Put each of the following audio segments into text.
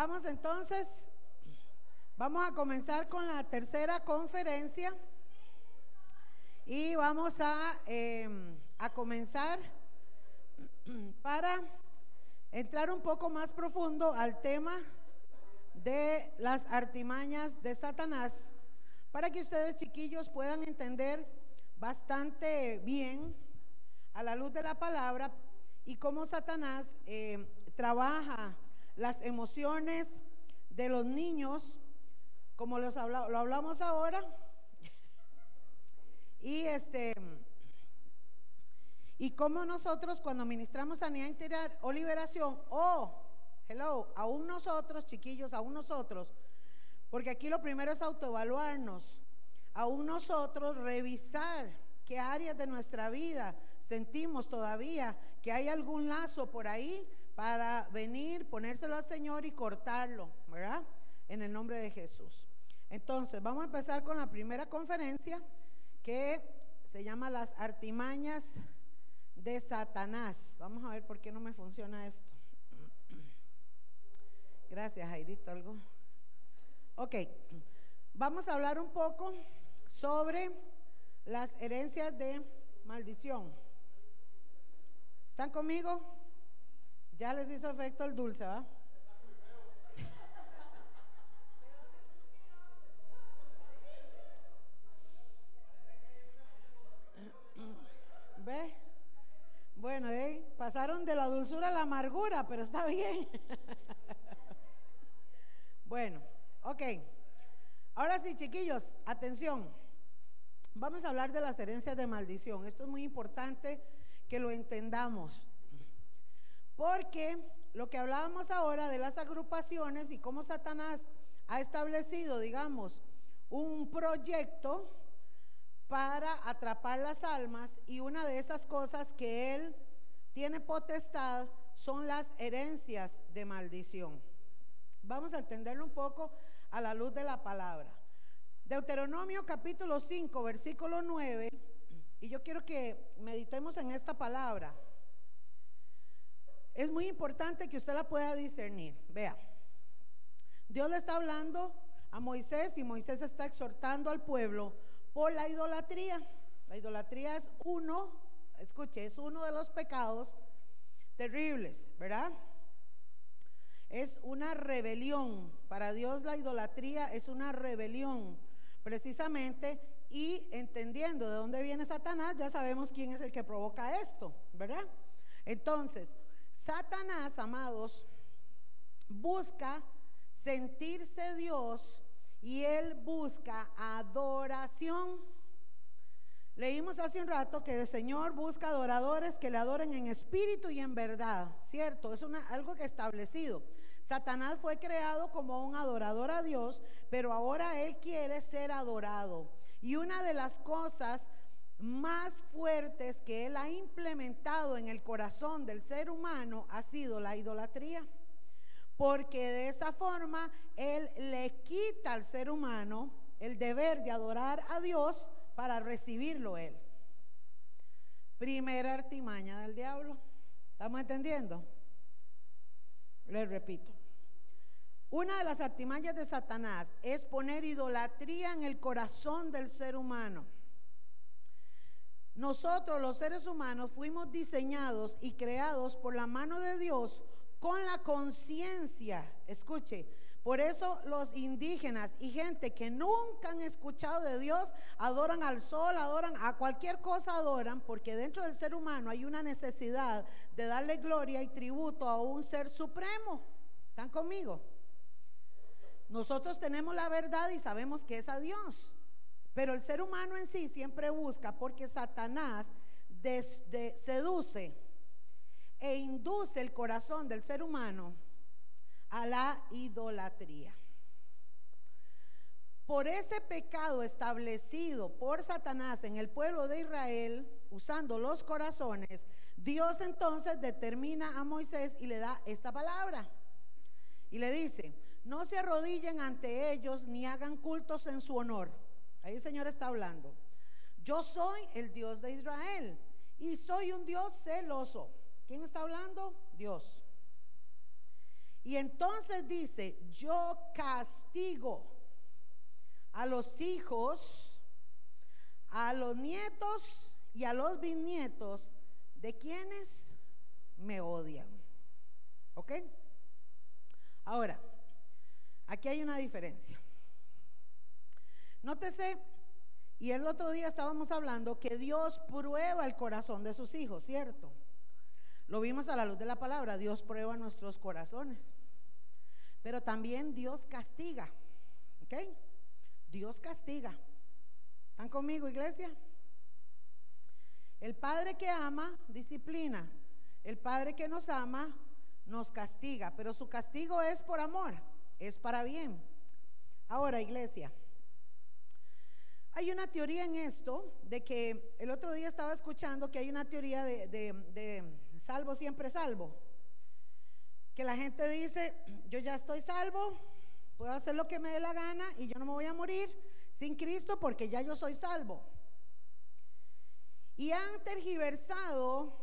Vamos entonces, vamos a comenzar con la tercera conferencia y vamos a, em, a comenzar para entrar un poco más profundo al tema de las artimañas de Satanás, para que ustedes chiquillos puedan entender bastante bien a la luz de la palabra y cómo Satanás em, trabaja las emociones de los niños, como los lo hablamos ahora. Y este y cómo nosotros cuando ministramos sanidad interior o liberación, o hello, aún nosotros, chiquillos, aún nosotros, porque aquí lo primero es autoevaluarnos, aún nosotros revisar qué áreas de nuestra vida sentimos todavía que hay algún lazo por ahí para venir, ponérselo al Señor y cortarlo, ¿verdad? En el nombre de Jesús. Entonces, vamos a empezar con la primera conferencia que se llama Las artimañas de Satanás. Vamos a ver por qué no me funciona esto. Gracias, Jairito. ¿Algo? Ok, vamos a hablar un poco sobre las herencias de maldición. ¿Están conmigo? Ya les hizo efecto el dulce, ¿va? ¿Ve? Bueno, pasaron de la dulzura a la amargura, pero está bien. bueno, ok. Ahora sí, chiquillos, atención. Vamos a hablar de las herencias de maldición. Esto es muy importante que lo entendamos. Porque lo que hablábamos ahora de las agrupaciones y cómo Satanás ha establecido, digamos, un proyecto para atrapar las almas y una de esas cosas que él tiene potestad son las herencias de maldición. Vamos a entenderlo un poco a la luz de la palabra. Deuteronomio capítulo 5, versículo 9, y yo quiero que meditemos en esta palabra. Es muy importante que usted la pueda discernir. Vea, Dios le está hablando a Moisés y Moisés está exhortando al pueblo por la idolatría. La idolatría es uno, escuche, es uno de los pecados terribles, ¿verdad? Es una rebelión. Para Dios la idolatría es una rebelión, precisamente, y entendiendo de dónde viene Satanás, ya sabemos quién es el que provoca esto, ¿verdad? Entonces, Satanás, amados, busca sentirse Dios y él busca adoración. Leímos hace un rato que el Señor busca adoradores que le adoren en espíritu y en verdad, ¿cierto? Es algo que establecido. Satanás fue creado como un adorador a Dios, pero ahora él quiere ser adorado. Y una de las cosas más fuertes que él ha implementado en el corazón del ser humano ha sido la idolatría. Porque de esa forma él le quita al ser humano el deber de adorar a Dios para recibirlo él. Primera artimaña del diablo. ¿Estamos entendiendo? Les repito. Una de las artimañas de Satanás es poner idolatría en el corazón del ser humano. Nosotros los seres humanos fuimos diseñados y creados por la mano de Dios con la conciencia. Escuche, por eso los indígenas y gente que nunca han escuchado de Dios adoran al sol, adoran a cualquier cosa, adoran, porque dentro del ser humano hay una necesidad de darle gloria y tributo a un ser supremo. ¿Están conmigo? Nosotros tenemos la verdad y sabemos que es a Dios. Pero el ser humano en sí siempre busca porque Satanás seduce e induce el corazón del ser humano a la idolatría. Por ese pecado establecido por Satanás en el pueblo de Israel, usando los corazones, Dios entonces determina a Moisés y le da esta palabra. Y le dice, no se arrodillen ante ellos ni hagan cultos en su honor Ahí el Señor está hablando. Yo soy el Dios de Israel y soy un Dios celoso. ¿Quién está hablando? Dios. Y entonces dice, yo castigo a los hijos, a los nietos y a los bisnietos de quienes me odian. ¿Ok? Ahora, aquí hay una diferencia. Nótese, y el otro día estábamos hablando que Dios prueba el corazón de sus hijos, ¿cierto? Lo vimos a la luz de la palabra, Dios prueba nuestros corazones. Pero también Dios castiga, ¿ok? Dios castiga. ¿Están conmigo, iglesia? El Padre que ama, disciplina. El Padre que nos ama, nos castiga. Pero su castigo es por amor, es para bien. Ahora, iglesia, hay una teoría en esto de que el otro día estaba escuchando que hay una teoría de, salvo siempre salvo. Que la gente dice, yo ya estoy salvo, puedo hacer lo que me dé la gana y yo no me voy a morir sin Cristo porque ya yo soy salvo. Y han tergiversado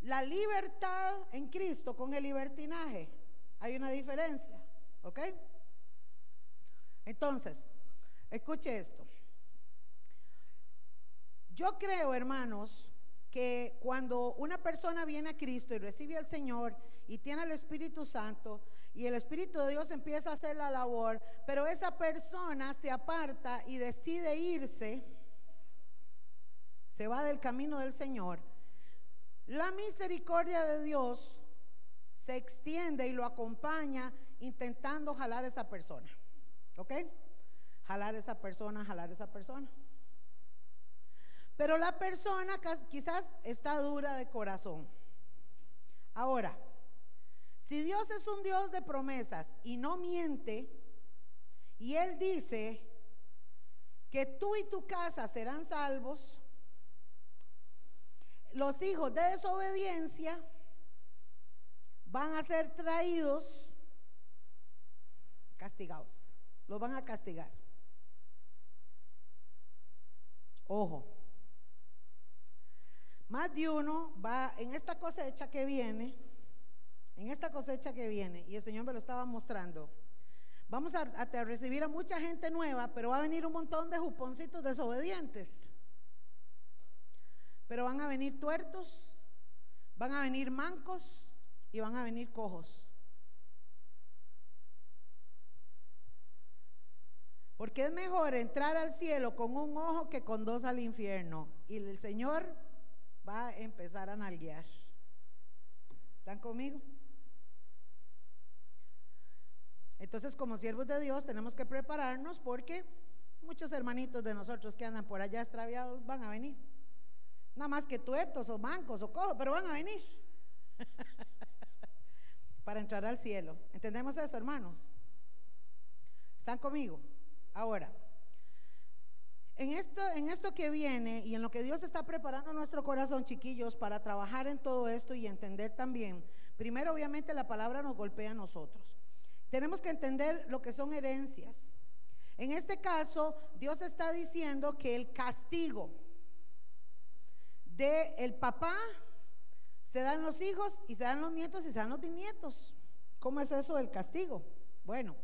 la libertad en Cristo con el libertinaje. Hay una diferencia, ¿ok? Entonces, escuche esto. Yo creo, hermanos, que cuando una persona viene a Cristo y recibe al Señor y tiene al Espíritu Santo y el Espíritu de Dios empieza a hacer la labor, pero esa persona se aparta y decide irse, se va del camino del Señor, la misericordia de Dios se extiende y lo acompaña intentando jalar a esa persona. ¿Ok? Jalar a esa persona, jalar a esa persona. Pero la persona quizás está dura de corazón. Ahora, si Dios es un Dios de promesas y no miente, y Él dice que tú y tu casa serán salvos, los hijos de desobediencia van a ser traídos castigados. Los van a castigar. Ojo. Más de uno va en esta cosecha que viene, en esta cosecha que viene, y el Señor me lo estaba mostrando. Vamos a, recibir a mucha gente nueva, pero va a venir un montón de juponcitos desobedientes. Pero van a venir tuertos, van a venir mancos y van a venir cojos. Porque es mejor entrar al cielo con un ojo que con dos al infierno. Y el Señor va a empezar a nalguear. ¿Están conmigo? Entonces, como siervos de Dios, tenemos que prepararnos porque muchos hermanitos de nosotros que andan por allá extraviados van a venir. Nada más que tuertos o mancos o cojos, pero van a venir. Para entrar al cielo. ¿Entendemos eso, hermanos? ¿Están conmigo? Ahora. En esto, en esto que viene y en lo que Dios está preparando nuestro corazón, chiquillos, para trabajar en todo esto y entender también, primero obviamente la palabra nos golpea a nosotros. Tenemos que entender lo que son herencias. En este caso, Dios está diciendo que el castigo del el papá se dan los hijos y se dan los nietos y se dan los bisnietos. ¿Cómo es eso del castigo? Bueno,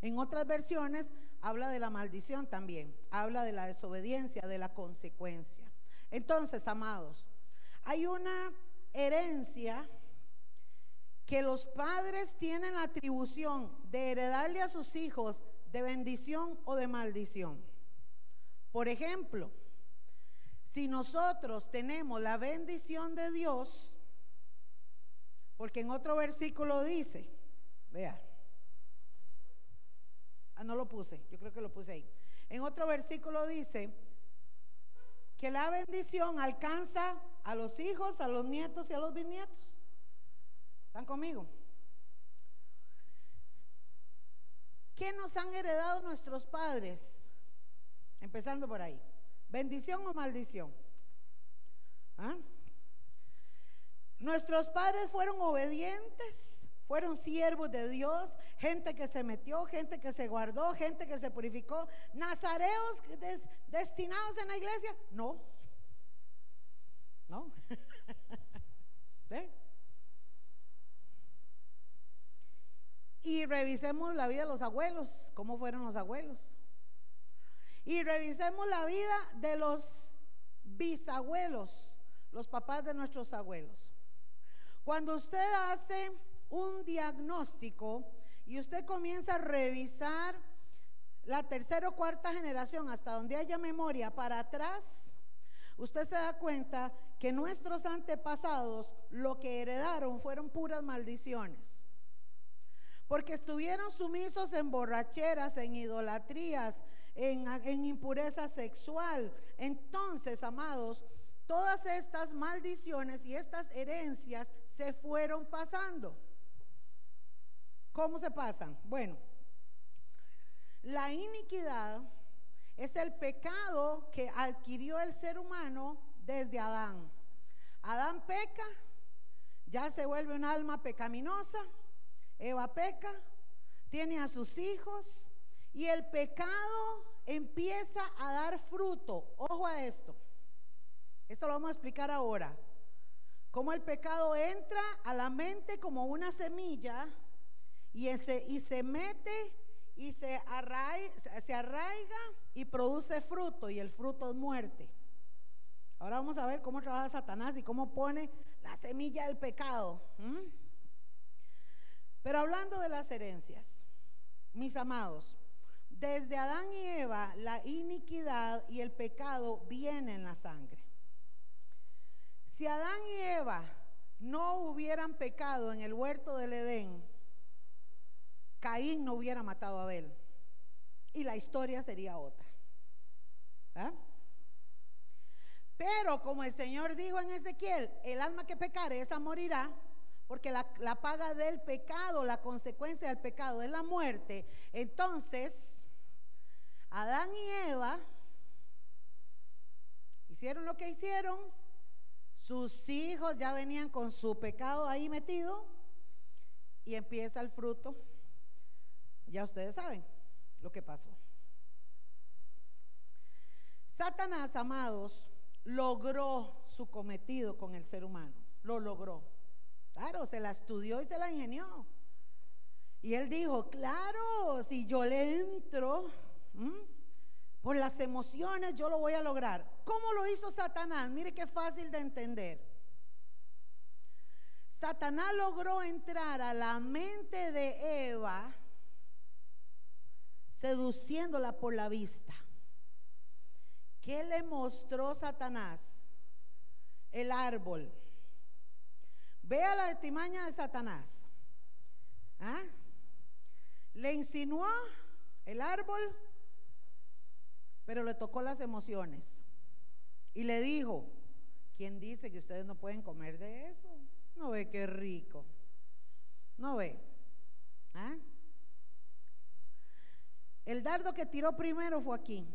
en otras versiones habla de la maldición también, habla de la desobediencia, de la consecuencia. Entonces, amados, hay una herencia que los padres tienen la atribución de heredarle a sus hijos de bendición o de maldición. Por ejemplo, si nosotros tenemos la bendición de Dios, porque en otro versículo dice, vea, Ah, no lo puse, yo creo que lo puse ahí. En otro versículo dice que la bendición alcanza a los hijos, a los nietos y a los bisnietos. ¿Están conmigo? ¿Qué nos han heredado nuestros padres? Empezando por ahí. ¿Bendición o maldición? ¿Ah? Nuestros padres fueron obedientes fueron siervos de Dios, gente que se metió, gente que se guardó, gente que se purificó. ¿Nazareos destinados en la iglesia? No. No. Y revisemos la vida de los abuelos, cómo fueron los abuelos. Y revisemos la vida de los bisabuelos, los papás de nuestros abuelos. Cuando usted hace un diagnóstico y usted comienza a revisar la tercera o cuarta generación hasta donde haya memoria para atrás, usted se da cuenta que nuestros antepasados lo que heredaron fueron puras maldiciones. Porque estuvieron sumisos en borracheras, en idolatrías, en, impureza sexual. Entonces, amados, todas estas maldiciones y estas herencias se fueron pasando. ¿Cómo se pasan? Bueno, la iniquidad es el pecado que adquirió el ser humano desde Adán. Adán peca, ya se vuelve un alma pecaminosa, Eva peca, tiene a sus hijos y el pecado empieza a dar fruto. Ojo a esto. Esto lo vamos a explicar ahora. Cómo el pecado entra a la mente como una semilla y, y se mete y se arraiga, se arraiga y produce fruto y el fruto es muerte. Ahora vamos a ver cómo trabaja Satanás y cómo pone la semilla del pecado. Pero hablando de las herencias, mis amados, desde Adán y Eva la iniquidad y el pecado vienen en la sangre. Si Adán y Eva no hubieran pecado en el huerto del Edén, Caín no hubiera matado a Abel. Y la historia sería otra. ¿Ah? Pero como el Señor dijo en Ezequiel, el alma que pecare, esa morirá, porque la, la, paga del pecado, la consecuencia del pecado es la muerte. Entonces, Adán y Eva hicieron lo que hicieron, sus hijos ya venían con su pecado ahí metido y empieza el fruto. Ya ustedes saben lo que pasó. Satanás, amados, logró su cometido con el ser humano. Lo logró. Claro, se la estudió y se la ingenió. Y él dijo, claro, si yo le entro, por las emociones yo lo voy a lograr. ¿Cómo lo hizo Satanás? Mire qué fácil de entender. Satanás logró entrar a la mente de Eva seduciéndola por la vista. ¿Qué le mostró Satanás? El árbol. Vea la estimaña de Satanás. ¿Ah? Le insinuó el árbol pero le tocó las emociones. Y le dijo, ¿quién dice que ustedes no pueden comer de eso? No ve qué rico. No ve. ¿Ah? El dardo que tiró primero fue aquí,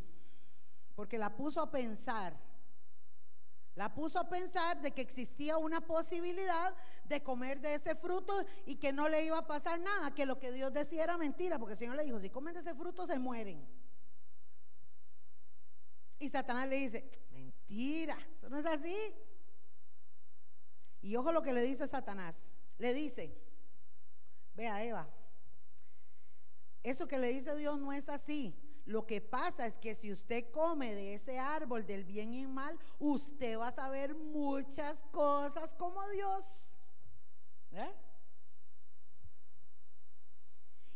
porque la puso a pensar. La puso a pensar de que existía una posibilidad de comer de ese fruto y que no le iba a pasar nada, que lo que Dios decía era mentira, porque el Señor le dijo, si comen de ese fruto se mueren. Y Satanás le dice, mentira, eso no es así. Y ojo lo que le dice Satanás. Le dice, vea Eva, eso que le dice Dios no es así. Lo que pasa es que si usted come de ese árbol del bien y mal, usted va a saber muchas cosas como Dios. ¿Eh?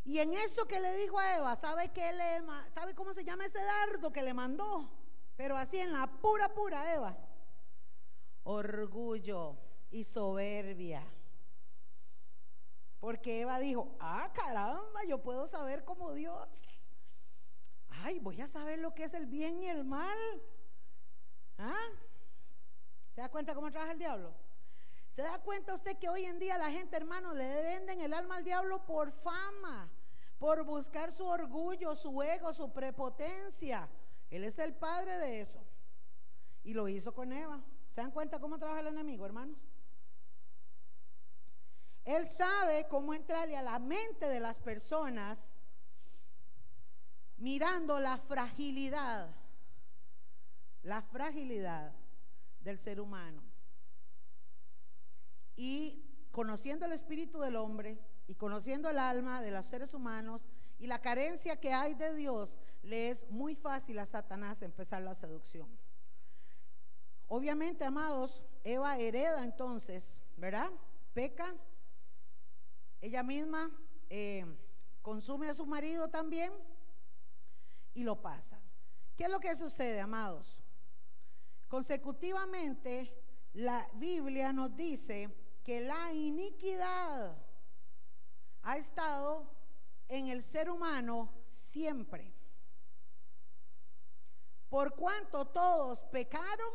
Y en eso que le dijo a Eva, ¿sabe, qué le, ¿sabe cómo se llama ese dardo que le mandó? Pero así en la pura, pura, Eva. Orgullo y soberbia. Porque Eva dijo, ah, caramba, yo puedo saber como Dios. Ay, voy a saber lo que es el bien y el mal. ¿Ah? ¿Se da cuenta cómo trabaja el diablo? ¿Se da cuenta usted que hoy en día la gente, hermano, le venden el alma al diablo por fama, por buscar su orgullo, su ego, su prepotencia? Él es el padre de eso. Y lo hizo con Eva. ¿Se dan cuenta cómo trabaja el enemigo, hermanos? Él sabe cómo entrarle a la mente de las personas mirando la fragilidad, la fragilidad del ser humano. Y conociendo el espíritu del hombre, y conociendo el alma de los seres humanos y la carencia que hay de Dios, le es muy fácil a Satanás empezar la seducción. Obviamente, amados, Eva hereda entonces, ¿verdad? Peca, ella misma eh, consume a su marido también y lo pasa. ¿Qué es lo que sucede, amados? Consecutivamente, la Biblia nos dice que la iniquidad ha estado en el ser humano siempre. Por cuanto todos pecaron,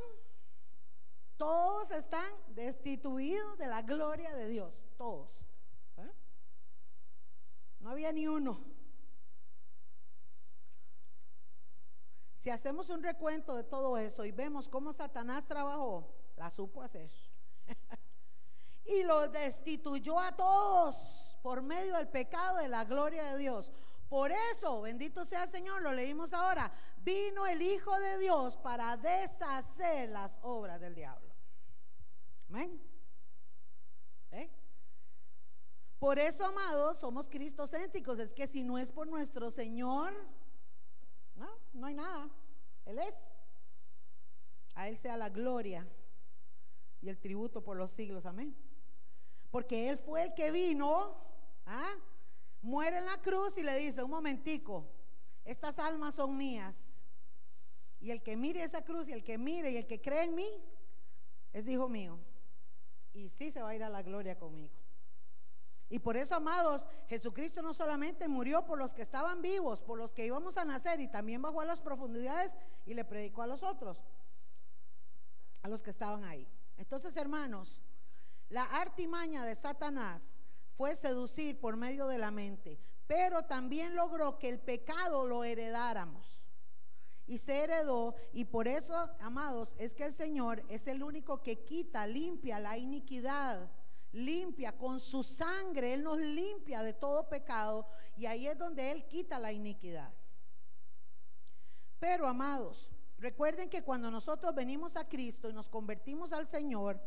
todos están destituidos de la gloria de Dios, todos. No había ni uno. Si hacemos un recuento de todo eso y vemos cómo Satanás trabajó, la supo hacer. y los destituyó a todos por medio del pecado de la gloria de Dios. Por eso, bendito sea el Señor, lo leímos ahora, vino el Hijo de Dios para deshacer las obras del diablo. Amén. ¿Eh? Por eso, amados, somos cristocéntricos. Es que si no es por nuestro Señor, no, no hay nada. Él es. A Él sea la gloria y el tributo por los siglos. Amén. Porque Él fue el que vino, ¿ah? muere en la cruz y le dice, un momentico, estas almas son mías. Y el que mire esa cruz y el que mire y el que cree en mí, es hijo mío. Y sí se va a ir a la gloria conmigo. Y por eso, amados, Jesucristo no solamente murió por los que estaban vivos, por los que íbamos a nacer, y también bajó a las profundidades y le predicó a los otros, a los que estaban ahí. Entonces, hermanos, la artimaña de Satanás fue seducir por medio de la mente, pero también logró que el pecado lo heredáramos. Y se heredó, y por eso, amados, es que el Señor es el único que quita, limpia la iniquidad, limpia con su sangre, Él nos limpia de todo pecado, y ahí es donde Él quita la iniquidad. Pero, amados, recuerden que cuando nosotros venimos a Cristo y nos convertimos al Señor,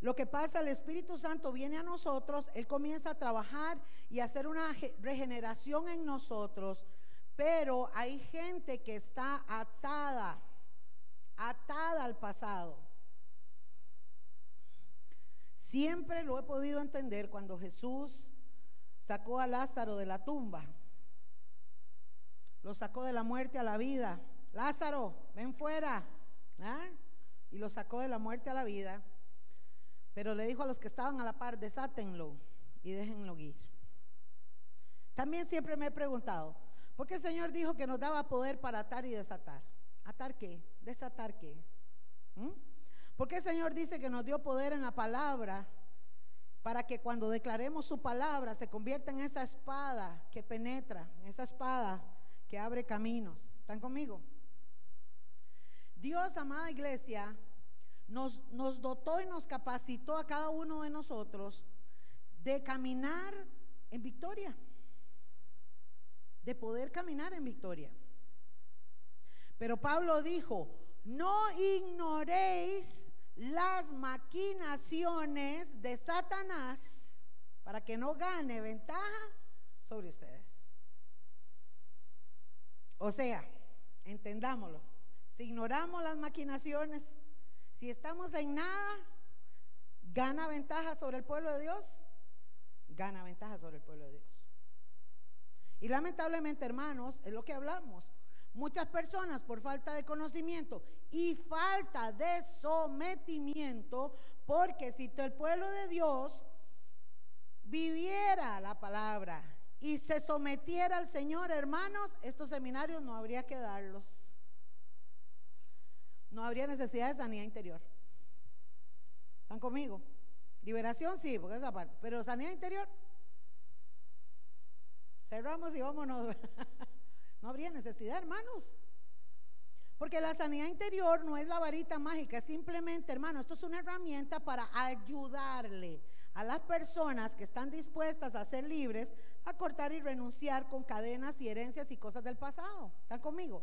lo que pasa, el Espíritu Santo viene a nosotros, Él comienza a trabajar y a hacer una regeneración en nosotros, pero hay gente que está atada, atada al pasado. Siempre lo he podido entender cuando Jesús sacó a Lázaro de la tumba, lo sacó de la muerte a la vida. Lázaro, ven fuera. ¿ah? Y lo sacó de la muerte a la vida. Pero le dijo a los que estaban a la par, desátenlo y déjenlo ir. También siempre me he preguntado, ¿por qué el Señor dijo que nos daba poder para atar y desatar? ¿Atar qué? ¿Desatar qué? ¿Mm? ¿Por qué el Señor dice que nos dio poder en la palabra para que cuando declaremos su palabra se convierta en esa espada que penetra, esa espada que abre caminos? ¿Están conmigo? Dios, amada iglesia, nos, dotó y nos capacitó a cada uno de nosotros de caminar en victoria, de poder caminar en victoria. Pero Pablo dijo, no ignoréis las maquinaciones de Satanás para que no gane ventaja sobre ustedes. O sea, entendámoslo, si ignoramos las maquinaciones si estamos en nada, gana ventaja sobre el pueblo de Dios, gana ventaja sobre el pueblo de Dios. Y lamentablemente, hermanos, es lo que hablamos. Muchas personas por falta de conocimiento y falta de sometimiento, porque si el pueblo de Dios viviera la palabra y se sometiera al Señor, hermanos, estos seminarios no habría que darlos no habría necesidad de sanidad interior. ¿Están conmigo? Liberación sí, porque esa parte, pero sanidad interior. Cerramos y vámonos. no habría necesidad, hermanos. Porque la sanidad interior no es la varita mágica, es simplemente, hermano, esto es una herramienta para ayudarle a las personas que están dispuestas a ser libres a cortar y renunciar con cadenas y herencias y cosas del pasado. ¿Están conmigo?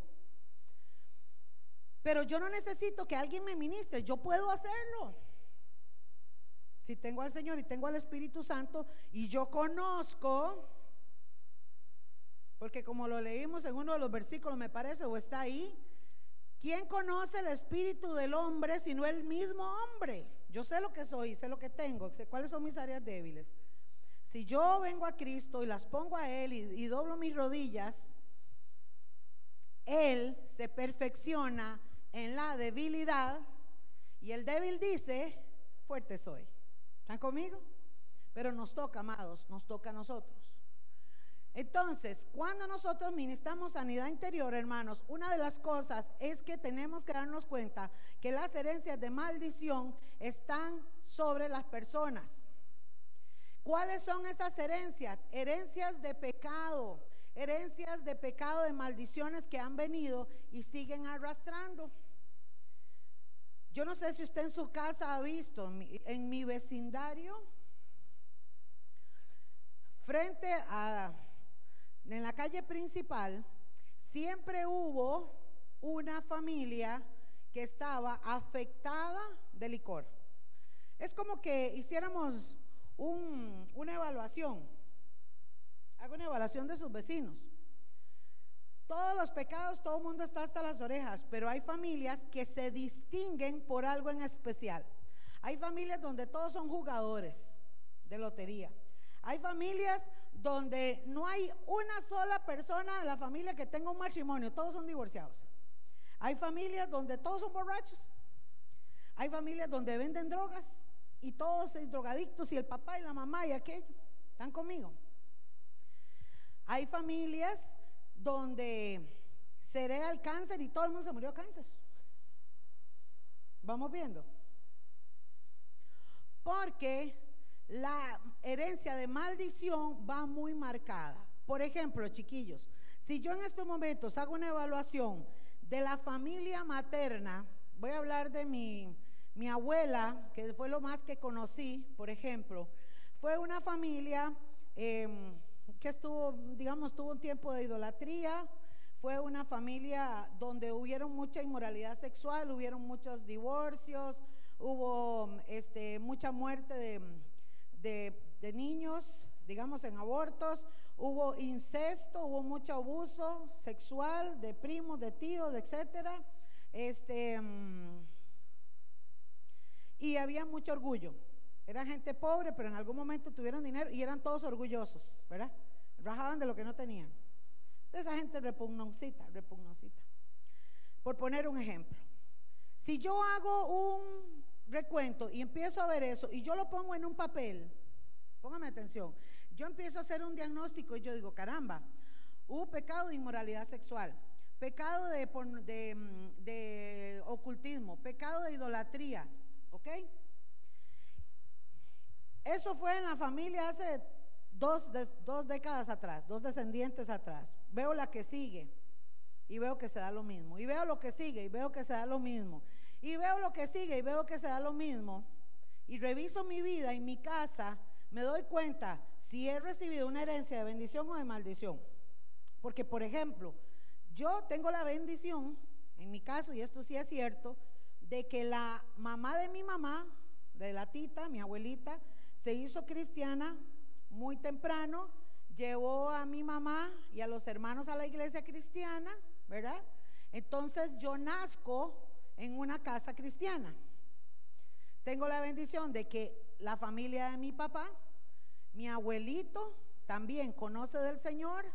Pero yo no necesito que alguien me ministre, yo puedo hacerlo. Si tengo al Señor y tengo al Espíritu Santo y yo conozco, porque como lo leímos en uno de los versículos, me parece, o está ahí, ¿quién conoce el espíritu del hombre sino el mismo hombre? Yo sé lo que soy, sé lo que tengo, sé cuáles son mis áreas débiles. Si yo vengo a Cristo y las pongo a Él y, y doblo mis rodillas, Él se perfecciona en la debilidad y el débil dice, fuerte soy. ¿Están conmigo? Pero nos toca, amados, nos toca a nosotros. Entonces, cuando nosotros ministramos sanidad interior, hermanos, una de las cosas es que tenemos que darnos cuenta que las herencias de maldición están sobre las personas. ¿Cuáles son esas herencias? Herencias de pecado, herencias de pecado, de maldiciones que han venido y siguen arrastrando. Yo no sé si usted en su casa ha visto, en mi, vecindario, frente a, en la calle principal, siempre hubo una familia que estaba afectada de licor. Es como que hiciéramos una evaluación, hago una evaluación de sus vecinos. Todos los pecados, todo el mundo está hasta las orejas, pero hay familias que se distinguen por algo en especial. Hay familias donde todos son jugadores de lotería. Hay familias donde no hay una sola persona de la familia que tenga un matrimonio, todos son divorciados. Hay familias donde todos son borrachos. Hay familias donde venden drogas y todos son drogadictos y el papá y la mamá y aquello. ¿Están conmigo? Hay familias donde se hereda el cáncer y todo el mundo se murió de cáncer. Vamos viendo. Porque la herencia de maldición va muy marcada. Por ejemplo, chiquillos, si yo en estos momentos hago una evaluación de la familia materna, voy a hablar de mi, mi abuela, que fue lo más que conocí, por ejemplo, fue una familia... Em, que estuvo, digamos, tuvo un tiempo de idolatría, fue una familia donde hubieron mucha inmoralidad sexual, hubieron muchos divorcios, hubo este, mucha muerte de, de, niños, digamos, en abortos, hubo incesto, hubo mucho abuso sexual de primos, de tíos, etcétera. Este, y había mucho orgullo. Era gente pobre, pero en algún momento tuvieron dinero y eran todos orgullosos, ¿verdad? rajaban de lo que no tenían. De esa gente repugnosita, repugnosita. Por poner un ejemplo, si yo hago un recuento y empiezo a ver eso y yo lo pongo en un papel, póngame atención, yo empiezo a hacer un diagnóstico y yo digo, caramba, hubo pecado de inmoralidad sexual, pecado de, de, de ocultismo, pecado de idolatría, ¿ok? Eso fue en la familia hace dos, dos décadas atrás, dos descendientes atrás, veo la que sigue y veo que se da lo mismo. Y veo lo que sigue y veo que se da lo mismo. Y veo lo que sigue y veo que se da lo mismo. Y reviso mi vida y mi casa, me doy cuenta si he recibido una herencia de bendición o de maldición. Porque, por ejemplo, yo tengo la bendición, en mi caso, y esto sí es cierto, de que la mamá de mi mamá, de la tita, mi abuelita, se hizo cristiana muy temprano, llevó a mi mamá y a los hermanos a la iglesia cristiana, ¿verdad? Entonces yo nazco en una casa cristiana. Tengo la bendición de que la familia de mi papá, mi abuelito también conoce del Señor,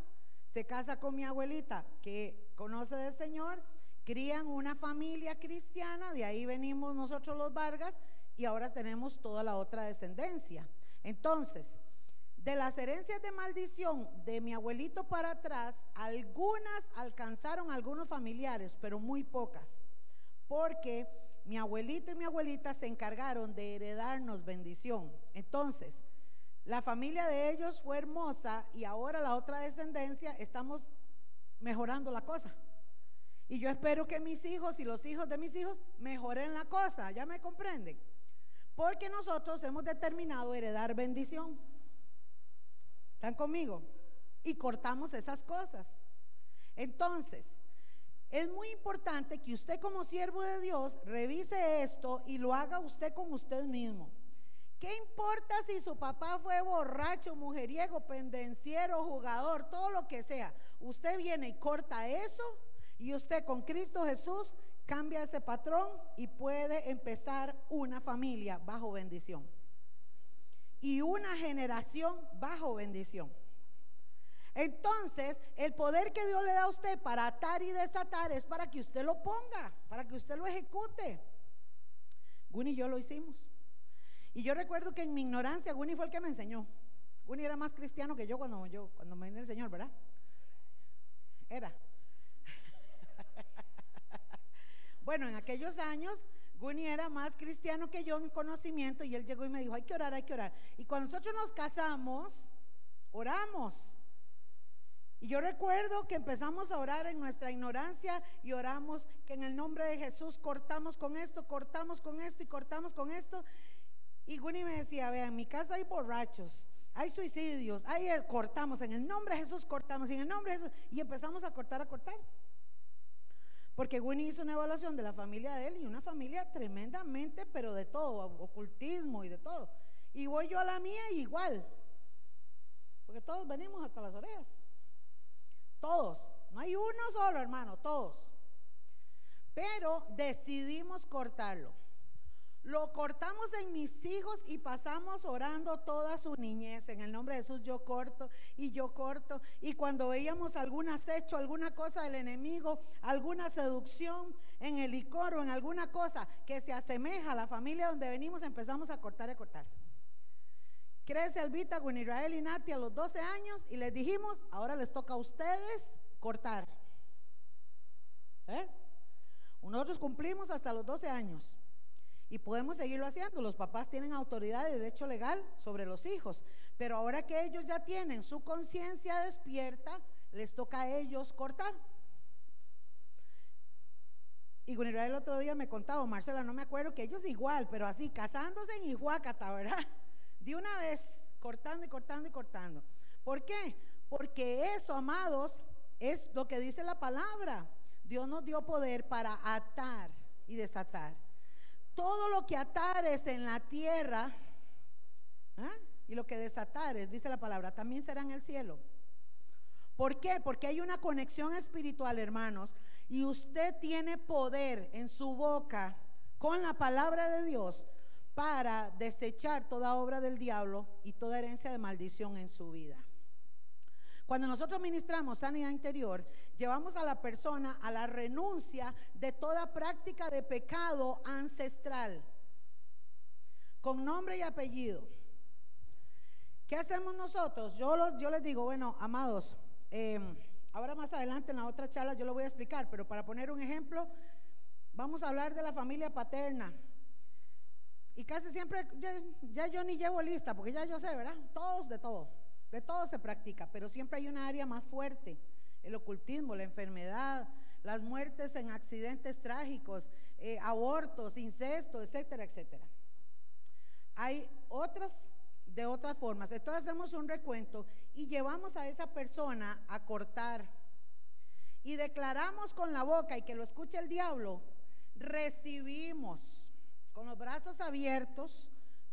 se casa con mi abuelita que conoce del Señor, crían una familia cristiana, de ahí venimos nosotros los Vargas y ahora tenemos toda la otra descendencia. Entonces, de las herencias de maldición de mi abuelito para atrás, algunas alcanzaron a algunos familiares, pero muy pocas, porque mi abuelito y mi abuelita se encargaron de heredarnos bendición. Entonces, la familia de ellos fue hermosa y ahora la otra descendencia estamos mejorando la cosa. Y yo espero que mis hijos y los hijos de mis hijos mejoren la cosa, ¿ya me comprenden? Porque nosotros hemos determinado heredar bendición. ¿Están conmigo? Y cortamos esas cosas. Entonces, es muy importante que usted como siervo de Dios revise esto y lo haga usted con usted mismo. ¿Qué ¿Qué importa si su papá fue borracho, mujeriego, pendenciero, jugador, todo lo que sea? Usted viene y corta eso y usted con Cristo Jesús cambia ese patrón y puede empezar una familia bajo bendición. Y una generación bajo bendición. Entonces, el poder que Dios le da a usted para atar y desatar es para que usted lo ponga, para que usted lo ejecute. Guni y yo lo hicimos. Y yo recuerdo que en mi ignorancia, Guni fue el que me enseñó. Guni era más cristiano que yo cuando, yo, cuando me vino el Señor, ¿verdad? Era. bueno, en aquellos años, Guni era más cristiano que yo en conocimiento y él llegó y me dijo, hay que orar, hay que orar. Y cuando nosotros nos casamos, oramos. Y yo recuerdo que empezamos a orar en nuestra ignorancia y oramos que en el nombre de Jesús cortamos con esto, cortamos con esto y cortamos con esto. Y Winnie me decía, vean, en mi casa hay borrachos, hay suicidios, ahí cortamos, en el nombre de Jesús cortamos, en el nombre de Jesús. Y empezamos a cortar, a cortar. Porque Winnie hizo una evaluación de la familia de él y una familia tremendamente, pero de todo, ocultismo y de todo. Y voy yo a la mía igual. Porque todos venimos hasta las orejas. Todos. No hay uno solo, hermano, todos. Pero decidimos cortarlo. Lo cortamos en mis hijos y pasamos orando toda su niñez. En el nombre de Jesús yo corto y yo corto. Y cuando veíamos algún acecho, alguna cosa del enemigo, alguna seducción en el licor o en alguna cosa que se asemeja a la familia donde venimos, empezamos a cortar y cortar. Crece Albita con Israel y Nati a los 12 años y les dijimos, ahora les toca a ustedes cortar. ¿Eh? Nosotros cumplimos hasta los 12 años y podemos seguirlo haciendo. Los papás tienen autoridad y derecho legal sobre los hijos, pero ahora que ellos ya tienen su conciencia despierta, les toca a ellos cortar. Y con Israel el otro día me contaba, Marcela, no me acuerdo que ellos igual, pero así, casándose en Ihuacata, ¿verdad? De una vez, cortando y cortando y cortando. ¿Por qué? Porque eso, amados, es lo que dice la palabra. Dios nos dio poder para atar y desatar. Todo lo que atares en la tierra ¿ah? y lo que desatares, dice la palabra, también será en el cielo. ¿Por qué? Porque hay una conexión espiritual, hermanos, y usted tiene poder en su boca con la palabra de Dios para desechar toda obra del diablo y toda herencia de maldición en su vida. Cuando nosotros ministramos sanidad interior, llevamos a la persona a la renuncia de toda práctica de pecado ancestral, con nombre y apellido. ¿Qué hacemos nosotros? Yo, yo les digo, bueno, amados, em, ahora más adelante en la otra charla yo lo voy a explicar, pero para poner un ejemplo, vamos a hablar de la familia paterna. Y casi siempre, ya, yo ni llevo lista, porque ya yo sé, ¿verdad? Todos de todo, de todo se practica, pero siempre hay una área más fuerte, el ocultismo, la enfermedad, las muertes en accidentes trágicos, eh, abortos, incesto, etcétera, etcétera. Hay otras de otras formas. Entonces hacemos un recuento y llevamos a esa persona a cortar. Y declaramos con la boca y que lo escuche el diablo, recibimos con los brazos abiertos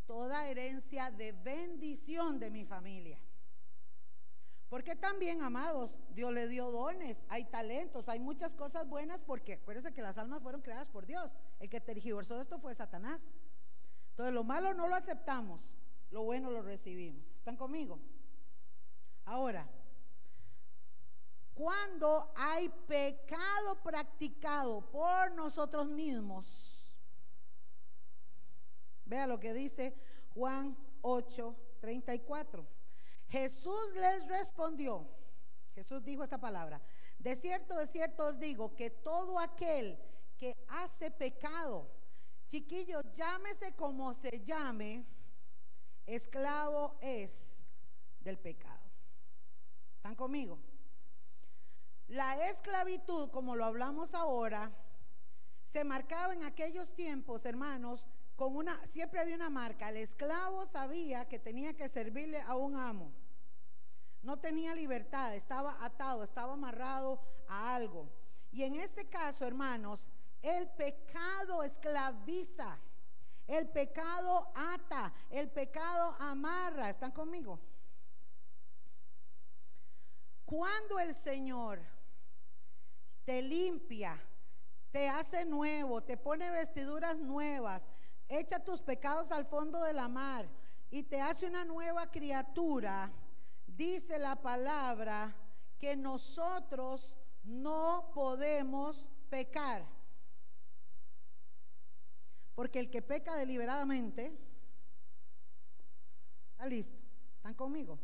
toda herencia de bendición de mi familia. Porque también, amados, Dios le dio dones, hay talentos, hay muchas cosas buenas, porque acuérdense que las almas fueron creadas por Dios. El que tergiversó esto fue Satanás. Entonces, lo malo no lo aceptamos, lo bueno lo recibimos. ¿Están conmigo? Ahora, cuando hay pecado practicado por nosotros mismos, Vea lo que dice Juan 8, 34. Jesús les respondió, Jesús dijo esta palabra, de cierto, de cierto os digo que todo aquel que hace pecado, chiquillos, llámese como se llame, esclavo es del pecado. ¿Están conmigo? La esclavitud, como lo hablamos ahora, se marcaba en aquellos tiempos, hermanos, con una, siempre había una marca. El esclavo sabía que tenía que servirle a un amo. No tenía libertad, estaba atado, estaba amarrado a algo. Y en este caso, hermanos, el pecado esclaviza. El pecado ata, el pecado amarra. ¿Están conmigo? Cuando el Señor te limpia, te hace nuevo, te pone vestiduras nuevas, echa tus pecados al fondo de la mar y te hace una nueva criatura, dice la palabra que nosotros no podemos pecar. Porque el que peca deliberadamente, está listo, ¿están conmigo?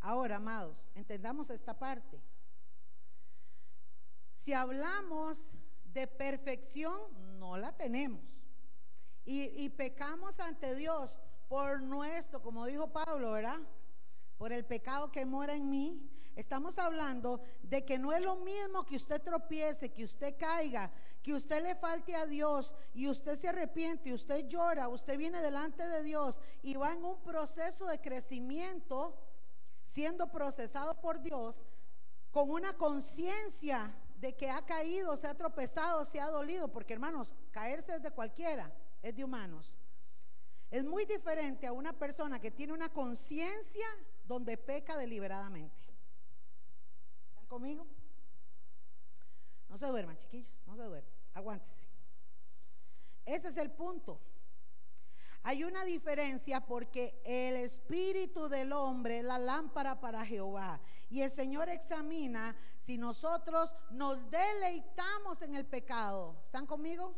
Ahora, amados, entendamos esta parte. Si hablamos de perfección, no la tenemos. Y, pecamos ante Dios por nuestro, como dijo Pablo, ¿verdad? Por el pecado que mora en mí. Estamos hablando de que no es lo mismo que usted tropiece, que usted caiga, que usted le falte a Dios y usted se arrepiente, usted llora, usted viene delante de Dios y va en un proceso de crecimiento siendo procesado por Dios con una conciencia de que ha caído, se ha tropezado, se ha dolido, porque hermanos, caerse es de cualquiera, es de humanos. Es muy diferente a una persona que tiene una conciencia donde peca deliberadamente. ¿Están conmigo? No se duerman, chiquillos, no se duerman, aguántese. Ese es el punto. Hay una diferencia porque el espíritu del hombre es la lámpara para Jehová. Y el Señor examina si nosotros nos deleitamos en el pecado. ¿Están conmigo?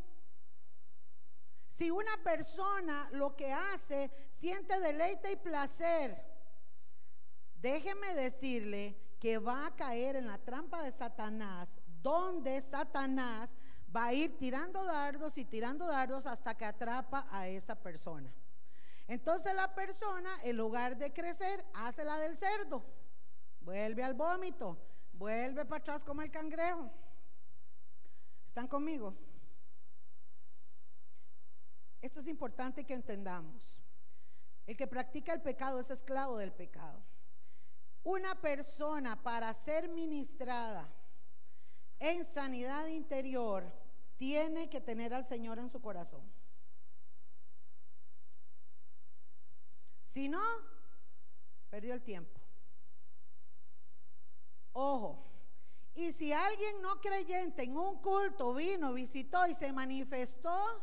Si una persona lo que hace siente deleite y placer, déjeme decirle que va a caer en la trampa de Satanás, donde Satanás va a ir tirando dardos y tirando dardos hasta que atrapa a esa persona. Entonces la persona, en lugar de crecer, hace la del cerdo. Vuelve al vómito, vuelve para atrás como el cangrejo. ¿Están conmigo? Esto es importante que entendamos. El que practica el pecado es esclavo del pecado. Una persona para ser ministrada en sanidad interior tiene que tener al Señor en su corazón. Si no, perdió el tiempo. Ojo, y si alguien no creyente en un culto vino, visitó y se manifestó,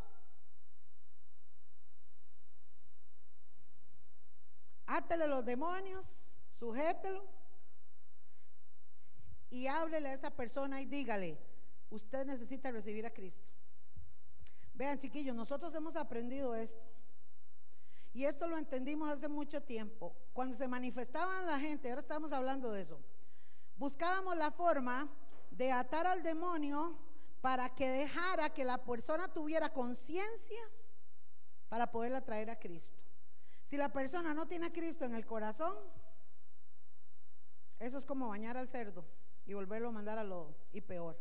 átele los demonios, sujételo y háblele a esa persona y dígale, usted necesita recibir a Cristo. Vean, chiquillos, nosotros hemos aprendido esto. Y esto lo entendimos hace mucho tiempo. Cuando se manifestaban la gente, ahora estamos hablando de eso, buscábamos la forma de atar al demonio para que dejara que la persona tuviera conciencia para poderla traer a Cristo. Si la persona no tiene a Cristo en el corazón, eso es como bañar al cerdo y volverlo a mandar a lodo y peor.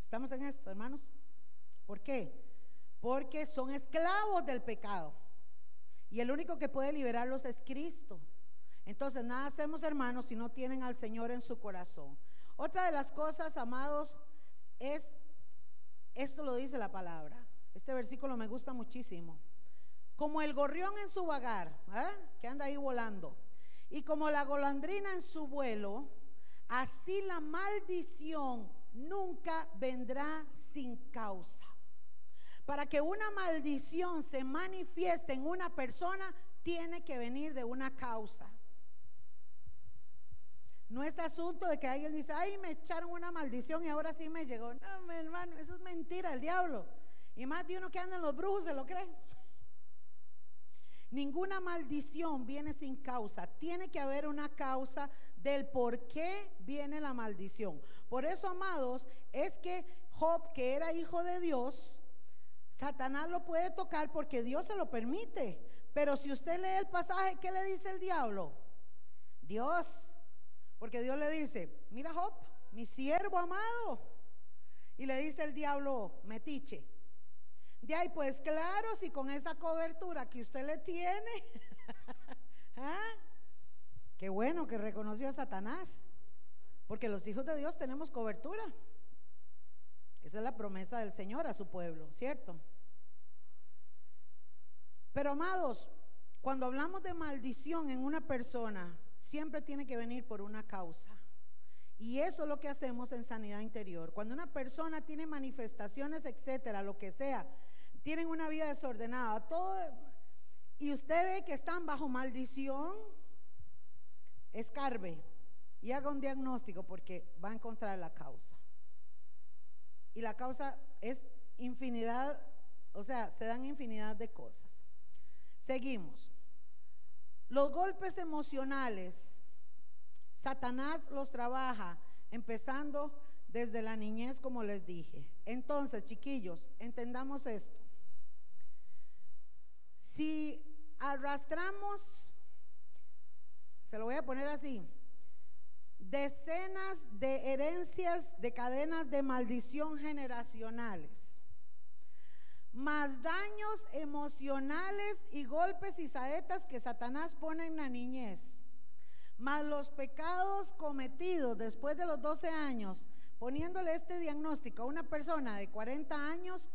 ¿Estamos en esto, hermanos? ¿Por qué? Porque son esclavos del pecado. Y el único que puede liberarlos es Cristo. Entonces, nada hacemos, hermanos, si no tienen al Señor en su corazón. Otra de las cosas, amados, es, esto lo dice la palabra. Este versículo me gusta muchísimo. Como el gorrión en su vagar, ¿eh? que anda ahí volando, y como la golandrina en su vuelo, así la maldición nunca vendrá sin causa. Para que una maldición se manifieste en una persona, tiene que venir de una causa. No es asunto de que alguien dice, ay, me echaron una maldición y ahora sí me llegó. No, mi hermano, eso es mentira, el diablo. Y más de uno que anda en los brujos se lo cree. Ninguna maldición viene sin causa. Tiene que haber una causa del por qué viene la maldición. Por eso, amados, es que Job, que era hijo de Dios, Satanás lo puede tocar porque Dios se lo permite. Pero si usted lee el pasaje, ¿qué le dice el diablo? Dios. Porque Dios le dice, mira Job, mi siervo amado. Y le dice el diablo, metiche. De ahí, pues claro, si con esa cobertura que usted le tiene, ¿ah? Qué bueno que reconoció a Satanás, porque los hijos de Dios tenemos cobertura. Esa es la promesa del Señor a su pueblo, ¿cierto? Pero amados, cuando hablamos de maldición en una persona, siempre tiene que venir por una causa. Y eso es lo que hacemos en sanidad interior. Cuando una persona tiene manifestaciones, etcétera, lo que sea, tienen una vida desordenada, todo y usted ve que están bajo maldición, escarbe y haga un diagnóstico porque va a encontrar la causa. Y la causa es infinidad, o sea, se dan infinidad de cosas. Seguimos. Los golpes emocionales, Satanás los trabaja empezando desde la niñez, como les dije. Entonces, chiquillos, entendamos esto. Si arrastramos, se lo voy a poner así, decenas de herencias de cadenas de maldición generacionales, más daños emocionales y golpes y saetas que Satanás pone en la niñez, más los pecados cometidos después de los 12 años, poniéndole este diagnóstico a una persona de 40 años,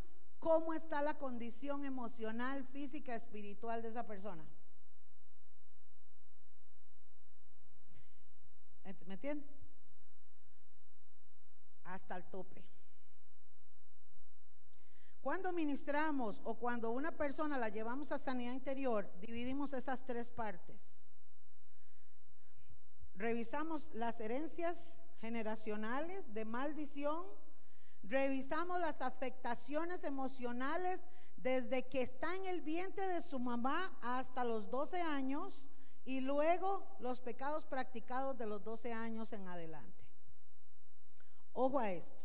¿cómo está la condición emocional, física, espiritual de esa persona? ¿Me entiende? Hasta el tope. Cuando ministramos o cuando una persona la llevamos a sanidad interior, dividimos esas tres partes. Revisamos las herencias generacionales de maldición, revisamos las afectaciones emocionales desde que está en el vientre de su mamá hasta los 12 años y luego los pecados practicados de los 12 años en adelante. Ojo a esto.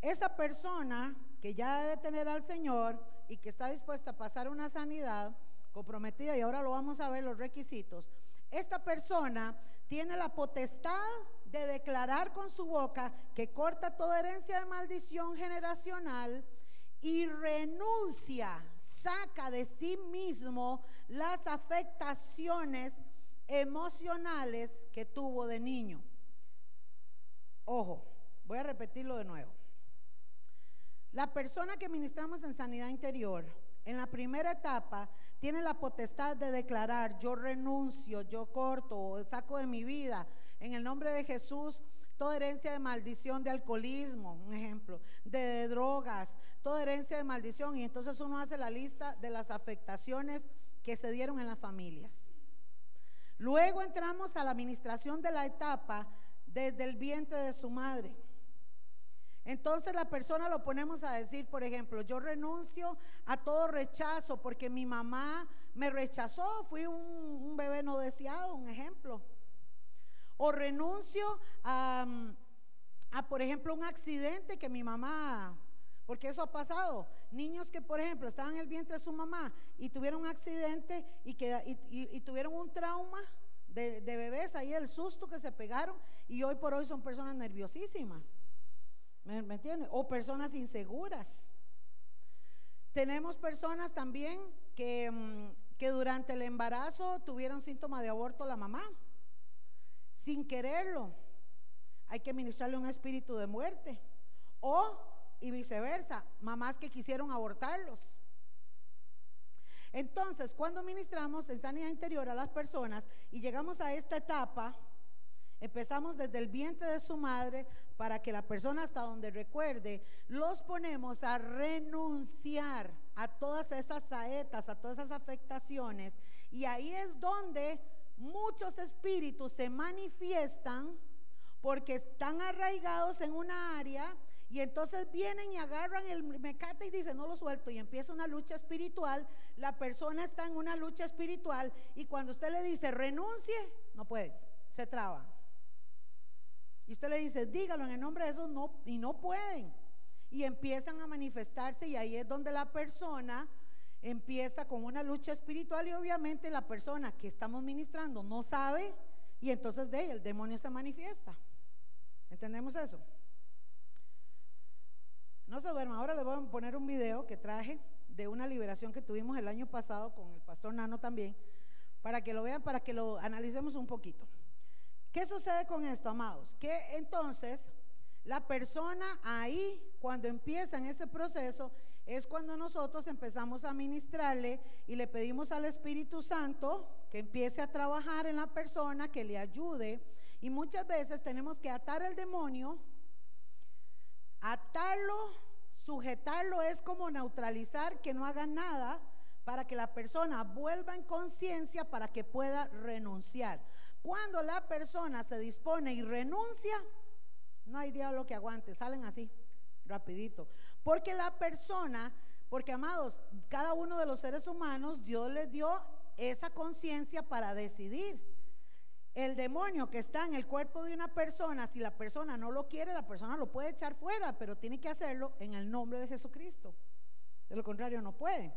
Esa persona que ya debe tener al Señor y que está dispuesta a pasar una sanidad comprometida, y ahora lo vamos a ver los requisitos, esta persona tiene la potestad de declarar con su boca que corta toda herencia de maldición generacional y renuncia, saca de sí mismo las afectaciones emocionales que tuvo de niño. Ojo, voy a repetirlo de nuevo. La persona que ministramos en sanidad interior, en la primera etapa, tiene la potestad de declarar, yo renuncio, yo corto, saco de mi vida, en el nombre de Jesús, toda herencia de maldición de alcoholismo, un ejemplo, de, drogas, toda herencia de maldición. Y entonces uno hace la lista de las afectaciones que se dieron en las familias. Luego entramos a la administración de la etapa desde el vientre de su madre. Entonces la persona lo ponemos a decir, por ejemplo, yo renuncio a todo rechazo porque mi mamá me rechazó, fui un, bebé no deseado, un ejemplo. O renuncio a, por ejemplo, un accidente que mi mamá, porque eso ha pasado. Niños que, por ejemplo, estaban en el vientre de su mamá y tuvieron un accidente y, y, tuvieron un trauma de, bebés, ahí el susto que se pegaron y hoy por hoy son personas nerviosísimas. ¿Me, entienden? O personas inseguras. Tenemos personas también que, mm, que durante el embarazo tuvieron síntomas de aborto la mamá, sin quererlo. Hay que ministrarle un espíritu de muerte. O, y viceversa, mamás que quisieron abortarlos. Entonces, cuando ministramos en sanidad interior a las personas y llegamos a esta etapa, Empezamos desde el vientre de su madre para que la persona hasta donde recuerde, los ponemos a renunciar a todas esas saetas, a todas esas afectaciones. Y ahí es donde muchos espíritus se manifiestan porque están arraigados en una área y entonces vienen y agarran el mecate y dicen, no lo suelto. Y empieza una lucha espiritual. La persona está en una lucha espiritual y cuando usted le dice, renuncie, no puede, se traba. Y usted le dice, dígalo en el nombre de eso, no, y no pueden. Y empiezan a manifestarse y ahí es donde la persona empieza con una lucha espiritual y obviamente la persona que estamos ministrando no sabe y entonces de ahí el demonio se manifiesta. ¿Entendemos eso? No se duerma, ahora le voy a poner un video que traje de una liberación que tuvimos el año pasado con el pastor Nano también, para que lo vean, para que lo analicemos un poquito. ¿Qué sucede con esto, amados? Que entonces la persona ahí, cuando empieza en ese proceso, es cuando nosotros empezamos a ministrarle y le pedimos al Espíritu Santo que empiece a trabajar en la persona, que le ayude. Y muchas veces tenemos que atar al demonio, atarlo, sujetarlo es como neutralizar, que no haga nada para que la persona vuelva en conciencia para que pueda renunciar. Cuando la persona se dispone y renuncia, no hay diablo que aguante, salen así, rapidito. Porque la persona, porque amados, cada uno de los seres humanos, Dios les dio esa conciencia para decidir. El demonio que está en el cuerpo de una persona, si la persona no lo quiere, la persona lo puede echar fuera, pero tiene que hacerlo en el nombre de Jesucristo. De lo contrario, no puede.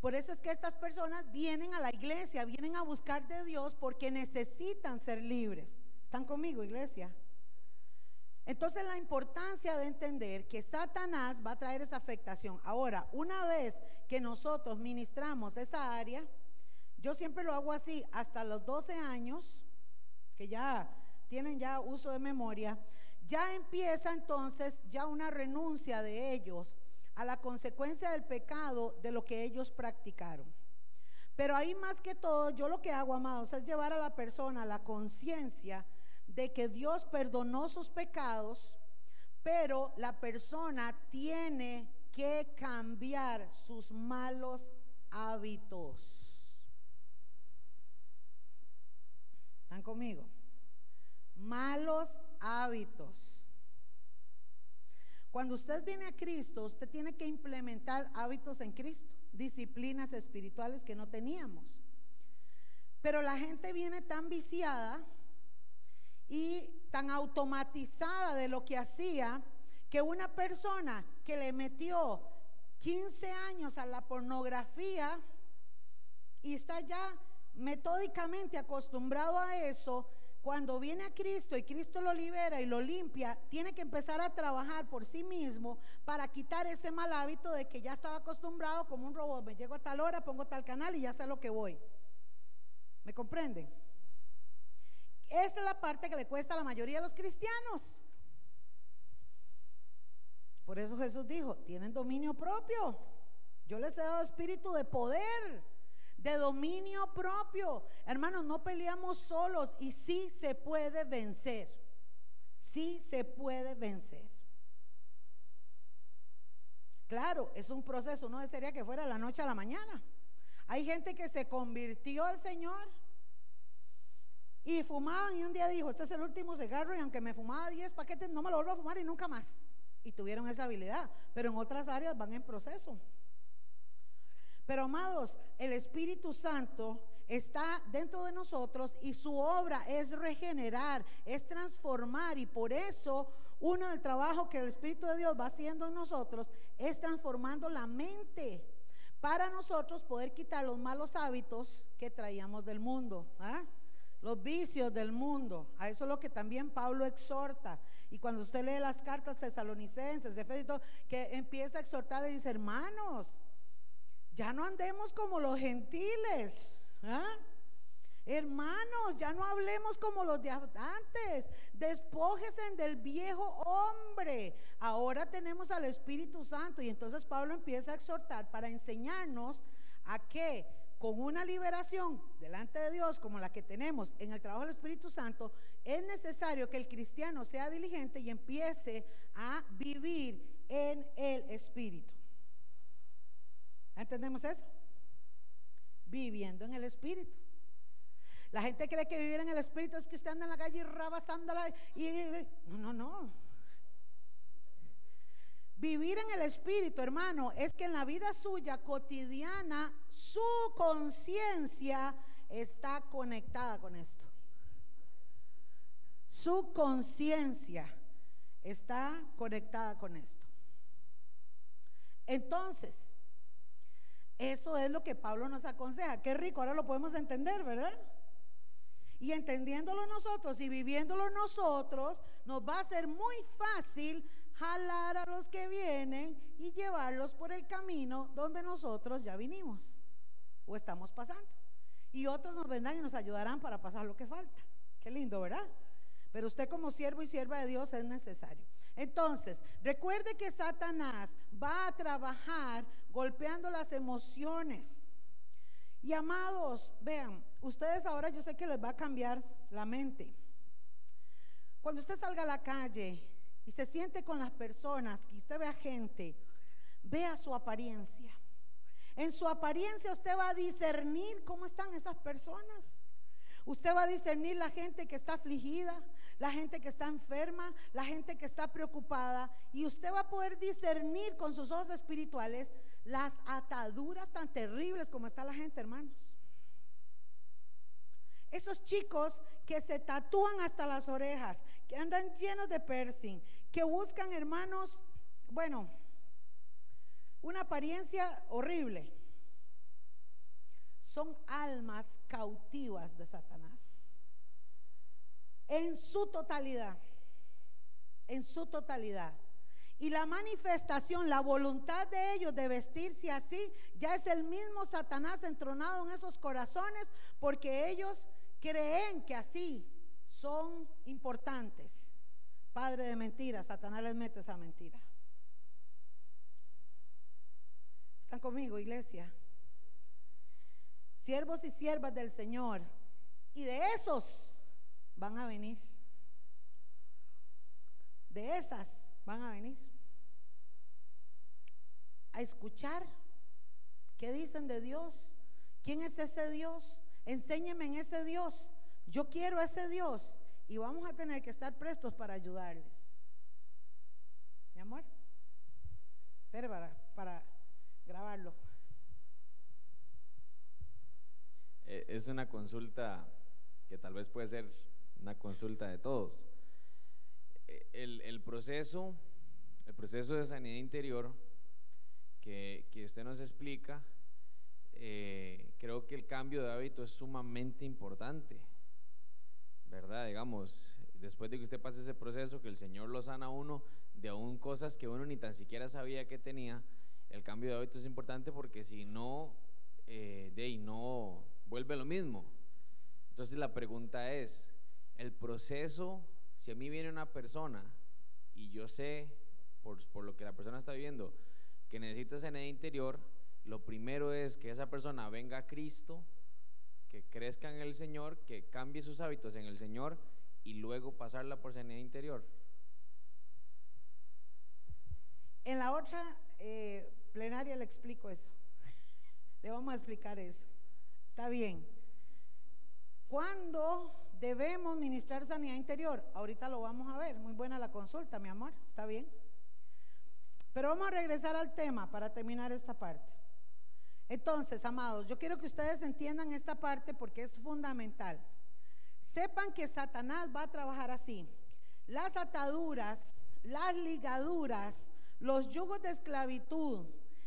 Por eso es que estas personas vienen a la iglesia, vienen a buscar de Dios porque necesitan ser libres. ¿Están conmigo, iglesia? Entonces la importancia de entender que Satanás va a traer esa afectación. Ahora, una vez que nosotros ministramos esa área, yo siempre lo hago así, hasta los 12 años, que ya tienen ya uso de memoria, ya empieza entonces ya una renuncia de ellos a la consecuencia del pecado de lo que ellos practicaron. Pero ahí más que todo, yo lo que hago, amados, es llevar a la persona la conciencia de que Dios perdonó sus pecados, pero la persona tiene que cambiar sus malos hábitos. ¿Están conmigo? Malos hábitos. Cuando usted viene a Cristo, usted tiene que implementar hábitos en Cristo, disciplinas espirituales que no teníamos. Pero la gente viene tan viciada y tan automatizada de lo que hacía que una persona que le metió 15 años a la pornografía y está ya metódicamente acostumbrado a eso, cuando viene a Cristo y Cristo lo libera y lo limpia, tiene que empezar a trabajar por sí mismo para quitar ese mal hábito de que ya estaba acostumbrado como un robot. Me llego a tal hora, pongo tal canal y ya sé lo que voy. ¿Me comprenden? Esa es la parte que le cuesta a la mayoría de los cristianos. Por eso Jesús dijo, tienen dominio propio. Yo les he dado espíritu de poder de dominio propio. Hermanos, no peleamos solos y sí se puede vencer. Sí se puede vencer. Claro, es un proceso, no desearía que fuera de la noche a la mañana. Hay gente que se convirtió al Señor y fumaban y un día dijo, este es el último cigarro y aunque me fumaba 10 paquetes no me lo vuelvo a fumar y nunca más. Y tuvieron esa habilidad, pero en otras áreas van en proceso. Pero amados, el Espíritu Santo está dentro de nosotros y su obra es regenerar, es transformar y por eso uno del trabajo que el Espíritu de Dios va haciendo en nosotros es transformando la mente para nosotros poder quitar los malos hábitos que traíamos del mundo, ¿ah? Los vicios del mundo. A eso es lo que también Pablo exhorta. Y cuando usted lee las cartas tesalonicenses, Efesios, que empieza a exhortar y dice, hermanos, ya no andemos como los gentiles. ¿ah? Hermanos, ya no hablemos como los de antes. Despójesen del viejo hombre. Ahora tenemos al Espíritu Santo. Y entonces Pablo empieza a exhortar para enseñarnos a que con una liberación delante de Dios como la que tenemos en el trabajo del Espíritu Santo, es necesario que el cristiano sea diligente y empiece a vivir en el Espíritu. ¿Entendemos eso? Viviendo en el Espíritu. La gente cree que vivir en el Espíritu es que usted anda en la calle rabasándola y, no, no, no. Vivir en el Espíritu, hermano, es que en la vida suya cotidiana su conciencia está conectada con esto. Su conciencia está conectada con esto. Entonces, eso es lo que Pablo nos aconseja. Qué rico, ahora lo podemos entender, ¿verdad? Y entendiéndolo nosotros y viviéndolo nosotros, nos va a ser muy fácil jalar a los que vienen y llevarlos por el camino donde nosotros ya vinimos o estamos pasando. Y otros nos vendrán y nos ayudarán para pasar lo que falta. Qué lindo, ¿verdad? Pero usted como siervo y sierva de Dios es necesario. Entonces, recuerde que Satanás va a trabajar golpeando las emociones. Y amados, vean, ustedes ahora yo sé que les va a cambiar la mente. Cuando usted salga a la calle y se siente con las personas y usted ve a gente, vea su apariencia. En su apariencia usted va a discernir cómo están esas personas. Usted va a discernir la gente que está afligida, la gente que está enferma, la gente que está preocupada. Y usted va a poder discernir con sus ojos espirituales las ataduras tan terribles como está la gente, hermanos. Esos chicos que se tatúan hasta las orejas, que andan llenos de piercing, que buscan, hermanos, bueno, una apariencia horrible. Son almas cautivas de Satanás. En su totalidad. En su totalidad. Y la manifestación, la voluntad de ellos de vestirse así, ya es el mismo Satanás entronado en esos corazones, porque ellos creen que así son importantes. Padre de mentiras, Satanás les mete esa mentira. ¿Están conmigo, iglesia? Siervos y siervas del Señor. Y de esos van a venir. De esas van a venir. A escuchar qué dicen de Dios. ¿Quién es ese Dios? Enséñeme en ese Dios. Yo quiero ese Dios. Y vamos a tener que estar prestos para ayudarles. Mi amor. Espere para, grabarlo. Eh, es una consulta que tal vez puede ser una consulta de todos. Eh, el, proceso, el proceso de sanidad interior que, que usted nos explica, eh, creo que el cambio de hábito es sumamente importante, ¿verdad? Digamos, después de que usted pase ese proceso, que el Señor lo sana a uno de aún cosas que uno ni tan siquiera sabía que tenía, el cambio de hábito es importante porque si no, eh, de ahí no vuelve lo mismo. Entonces la pregunta es, el proceso, si a mí viene una persona y yo sé, por, por lo que la persona está viviendo, que necesita sanidad interior, lo primero es que esa persona venga a Cristo, que crezca en el Señor, que cambie sus hábitos en el Señor y luego pasarla por sanidad interior. En la otra eh, plenaria le explico eso. Le vamos a explicar eso. Está bien. ¿Cuándo debemos ministrar sanidad interior? Ahorita lo vamos a ver. Muy buena la consulta, mi amor. Está bien. Pero vamos a regresar al tema para terminar esta parte. Entonces, amados, yo quiero que ustedes entiendan esta parte porque es fundamental. Sepan que Satanás va a trabajar así. Las ataduras, las ligaduras, los yugos de esclavitud,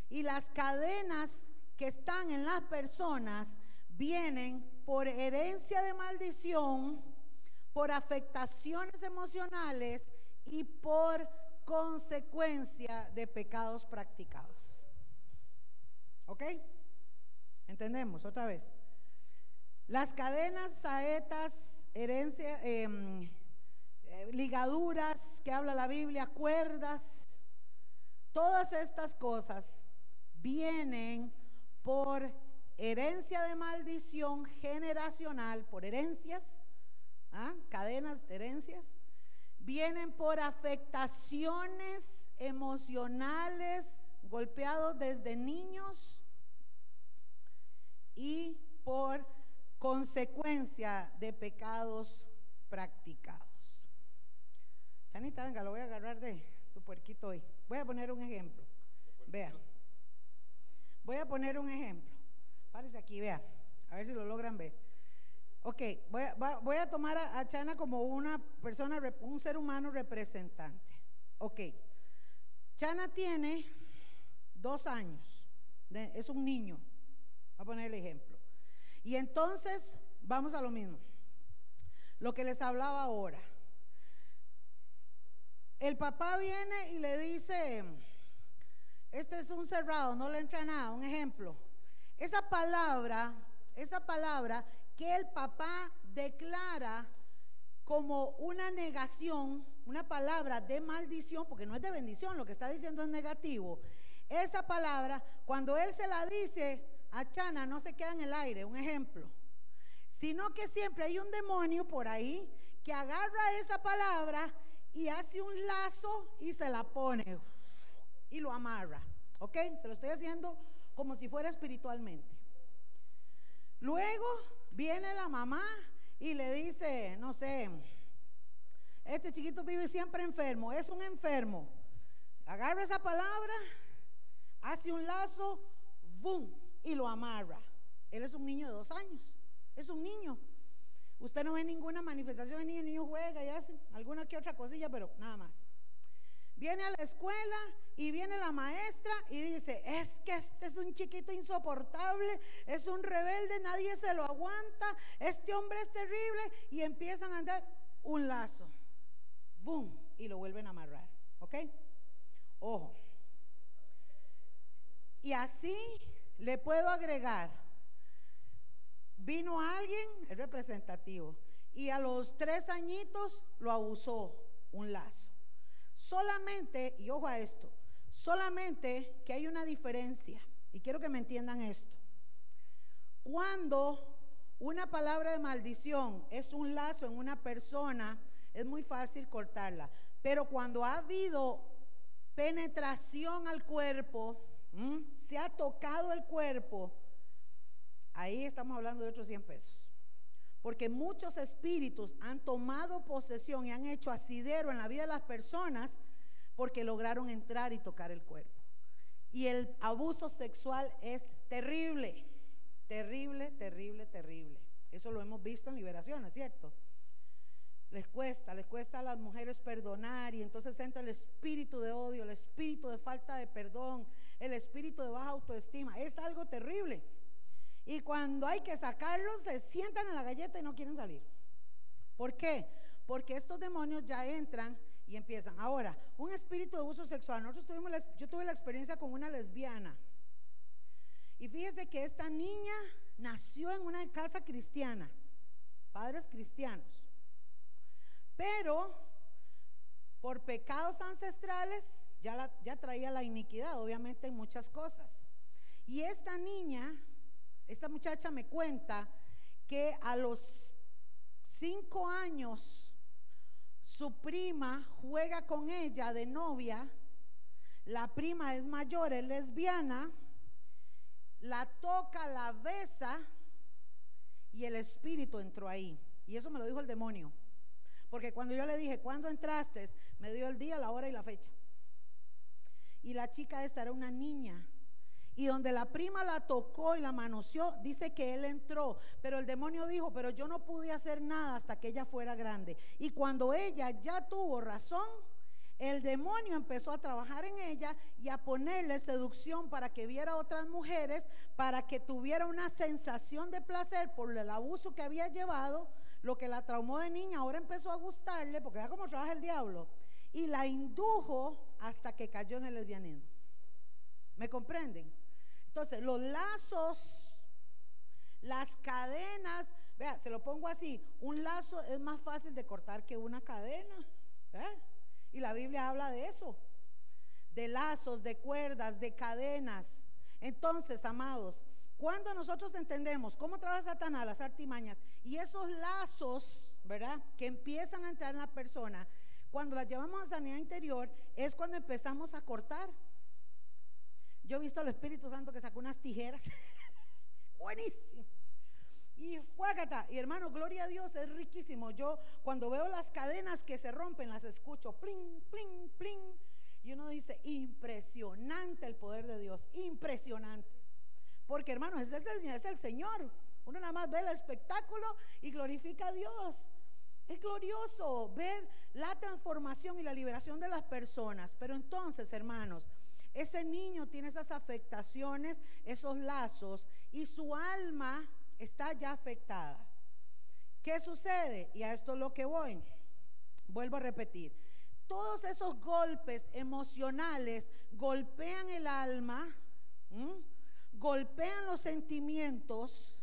y las cadenas que están en las personas vienen por herencia de maldición, por afectaciones emocionales y por consecuencia de pecados practicados. ¿Ok? ¿Entendemos? Otra vez. Las cadenas, saetas, herencia, em, eh, ligaduras que habla la Biblia, cuerdas, Todas estas cosas vienen por herencia de maldición generacional, por herencias, ¿ah? cadenas de herencias, vienen por afectaciones emocionales golpeados desde niños y por consecuencia de pecados practicados. Chanita, venga, lo voy a agarrar de tu puerquito hoy. Voy a poner un ejemplo. Vea. Voy a poner un ejemplo. Párese aquí, vea. A ver si lo logran ver. Ok, voy a, tomar a, Chana como una persona, un ser humano representante. Ok. Chana tiene dos años. es un niño. Voy a poner el ejemplo. Y entonces, vamos a lo mismo. Lo que les hablaba ahora. El papá viene y le dice, este es un cerrado, no le entra nada, un ejemplo. Esa palabra, esa palabra que el papá declara como una negación, una palabra de maldición, porque no es de bendición, lo que está diciendo es negativo. Esa palabra, cuando él se la dice a Chana, no se queda en el aire, un ejemplo, sino que siempre hay un demonio por ahí que agarra esa palabra y hace un lazo y se la pone y lo amarra. ¿Ok? Se lo estoy haciendo como si fuera espiritualmente. Luego viene la mamá y le dice, no sé, este chiquito vive siempre enfermo, es un enfermo. Agarra esa palabra, hace un lazo, ¡boom! Y lo amarra. Él es un niño de dos años, es un niño. Usted no ve ninguna manifestación de niño, el niño juega y hace alguna que otra cosilla, pero nada más. Viene a la escuela y viene la maestra y dice, es que este es un chiquito insoportable, es un rebelde, nadie se lo aguanta, este hombre es terrible y empiezan a andar un lazo, boom, y lo vuelven a amarrar, ¿ok? Ojo. Y así le puedo agregar, vino alguien, es representativo, y a los tres añitos lo abusó un lazo. Solamente, y ojo a esto, solamente que hay una diferencia, y quiero que me entiendan esto. Cuando una palabra de maldición es un lazo en una persona, es muy fácil cortarla. Pero cuando ha habido penetración al cuerpo, se ha tocado el cuerpo, ahí estamos hablando de otros 100 pesos. Porque muchos espíritus han tomado posesión y han hecho asidero en la vida de las personas porque lograron entrar y tocar el cuerpo. Y el abuso sexual es terrible, terrible, terrible, terrible. Eso lo hemos visto en liberación, ¿es cierto? Les cuesta, les cuesta a las mujeres perdonar y entonces entra el espíritu de odio, el espíritu de falta de perdón, el espíritu de baja autoestima. Es algo terrible. Y cuando hay que sacarlos, se sientan en la galleta y no quieren salir. ¿Por qué? Porque estos demonios ya entran y empiezan. Ahora, un espíritu de abuso sexual. Nosotros tuvimos yo tuve la experiencia con una lesbiana. Y fíjese que esta niña nació en una casa cristiana, padres cristianos. Pero por pecados ancestrales ya, ya traía la iniquidad, obviamente en muchas cosas. Y esta niña esta muchacha me cuenta que a los cinco años su prima juega con ella de novia, la prima es mayor, es lesbiana, la toca, la besa y el espíritu entró ahí. Y eso me lo dijo el demonio. Porque cuando yo le dije, ¿cuándo entraste? Me dio el día, la hora y la fecha. Y la chica esta era una niña y donde la prima la tocó y la manoseó, dice que él entró. Pero el demonio dijo, pero yo no pude hacer nada hasta que ella fuera grande. Y cuando ella ya tuvo razón, el demonio empezó a trabajar en ella y a ponerle seducción para que viera otras mujeres, para que tuviera una sensación de placer por el abuso que había llevado, lo que la traumó de niña, ahora empezó a gustarle, porque ya como trabaja el diablo, y la indujo hasta que cayó en el lesbianismo. ¿Me comprenden? Entonces, los lazos, las cadenas, vea, se lo pongo así, un lazo es más fácil de cortar que una cadena. Y la Biblia habla de eso, de lazos, de cuerdas, de cadenas. Entonces, amados, cuando nosotros entendemos cómo trabaja Satanás, las artimañas, y esos lazos, ¿verdad? Que empiezan a entrar en la persona, cuando las llevamos a sanidad interior, es cuando empezamos a cortar. Yo he visto al Espíritu Santo que sacó unas tijeras. Buenísimo. Y fuágata. Y hermano, gloria a Dios, es riquísimo. Yo cuando veo las cadenas que se rompen, las escucho. Plin, plin, plin. Y uno dice, impresionante el poder de Dios. Impresionante. Porque hermano, ese es el Señor. Uno nada más ve el espectáculo y glorifica a Dios. Es glorioso ver la transformación y la liberación de las personas. Pero entonces, hermanos, ese niño tiene esas afectaciones, esos lazos, y su alma está ya afectada. ¿Qué sucede? Y a esto es lo que voy. Vuelvo a repetir. Todos esos golpes emocionales golpean el alma, golpean los sentimientos,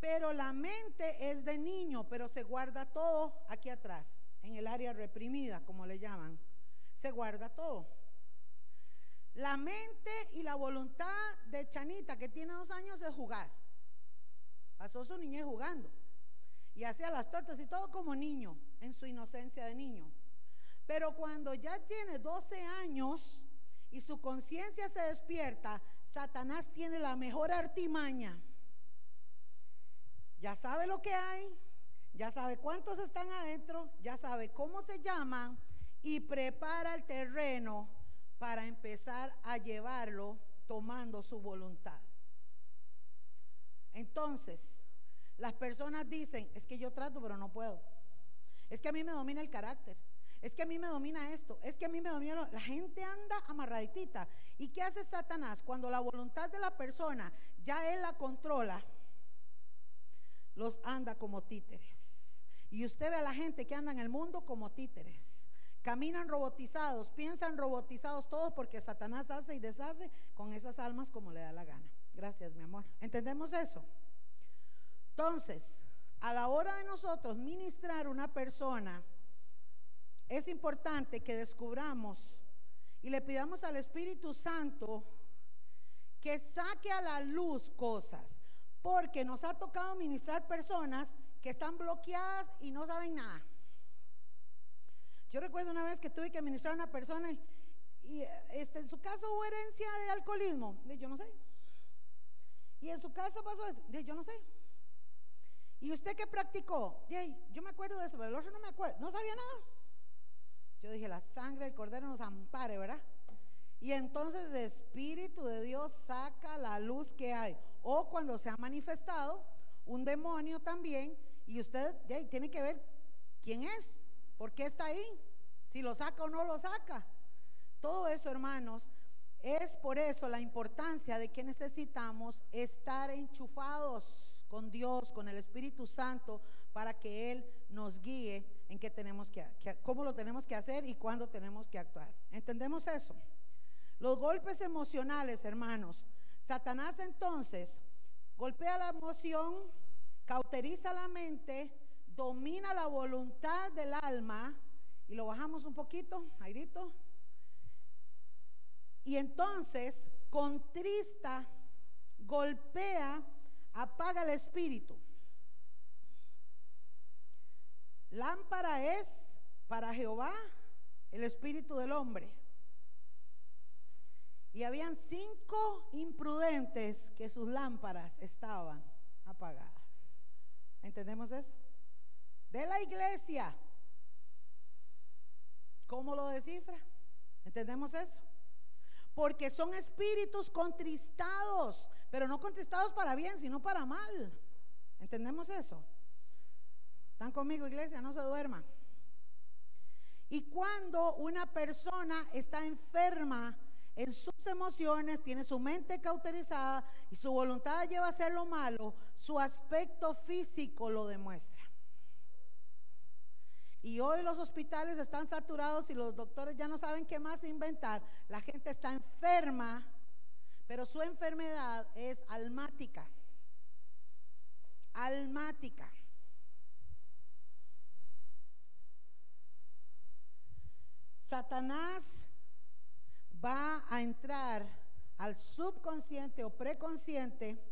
Pero la mente es de niño, pero se guarda todo aquí atrás, en el área reprimida, como le llaman. Se guarda todo. La mente y la voluntad de Chanita, que tiene dos años, es jugar. Pasó su niñez jugando. Y hacía las tortas y todo como niño, en su inocencia de niño. Pero cuando ya tiene 12 años y su conciencia se despierta, Satanás tiene la mejor artimaña. Ya sabe lo que hay, ya sabe cuántos están adentro, ya sabe cómo se llaman y prepara el terreno para empezar a llevarlo tomando su voluntad. Entonces, las personas dicen, es que yo trato pero no puedo. Es que a mí me domina el carácter. Es que a mí me domina esto. Es que a mí me domina... La gente anda amarraditita. ¿Y qué hace Satanás? Cuando la voluntad de la persona ya él la controla, los anda como títeres. Y usted ve a la gente que anda en el mundo como títeres. Caminan robotizados, piensan robotizados todos porque Satanás hace y deshace con esas almas como le da la gana. Gracias, mi amor. ¿Entendemos eso? Entonces, a la hora de nosotros ministrar una persona, es importante que descubramos y le pidamos al Espíritu Santo que saque a la luz cosas, porque nos ha tocado ministrar personas que están bloqueadas y no saben nada. Yo recuerdo una vez que tuve que ministrar a una persona y, este, en su caso hubo herencia de alcoholismo. De, yo no sé. Y en su casa pasó esto. De, yo no sé. ¿Y usted qué practicó? De, yo me acuerdo de eso, pero el otro no me acuerdo. No sabía nada. Yo dije, la sangre del cordero nos ampare, ¿verdad? Y entonces el Espíritu de Dios saca la luz que hay. O cuando se ha manifestado un demonio también, y usted tiene que ver quién es, por qué está ahí, si lo saca o no lo saca. Todo eso, hermanos, es por eso la importancia de que necesitamos estar enchufados con Dios, con el Espíritu Santo, para que Él nos guíe en qué tenemos que, cómo lo tenemos que hacer y cuándo tenemos que actuar. ¿Entendemos eso? Los golpes emocionales, hermanos. Satanás entonces golpea la emoción, cauteriza la mente, domina la voluntad del alma y lo bajamos un poquito, Airito. Y entonces contrista, golpea, apaga el espíritu. Lámpara es para Jehová el espíritu del hombre. Y habían cinco imprudentes que sus lámparas estaban apagadas. ¿Entendemos eso? De la iglesia. ¿Cómo lo descifra? ¿Entendemos eso? Porque son espíritus contristados, pero no contristados para bien, sino para mal. ¿Entendemos eso? ¿Están conmigo, iglesia? No se duerma. Y cuando una persona está enferma en sus emociones, tiene su mente cauterizada y su voluntad lleva a hacer lo malo, su aspecto físico lo demuestra. Y hoy los hospitales están saturados y los doctores ya no saben qué más inventar. La gente está enferma, pero su enfermedad es almática. Almática. Satanás va a entrar al subconsciente o preconsciente,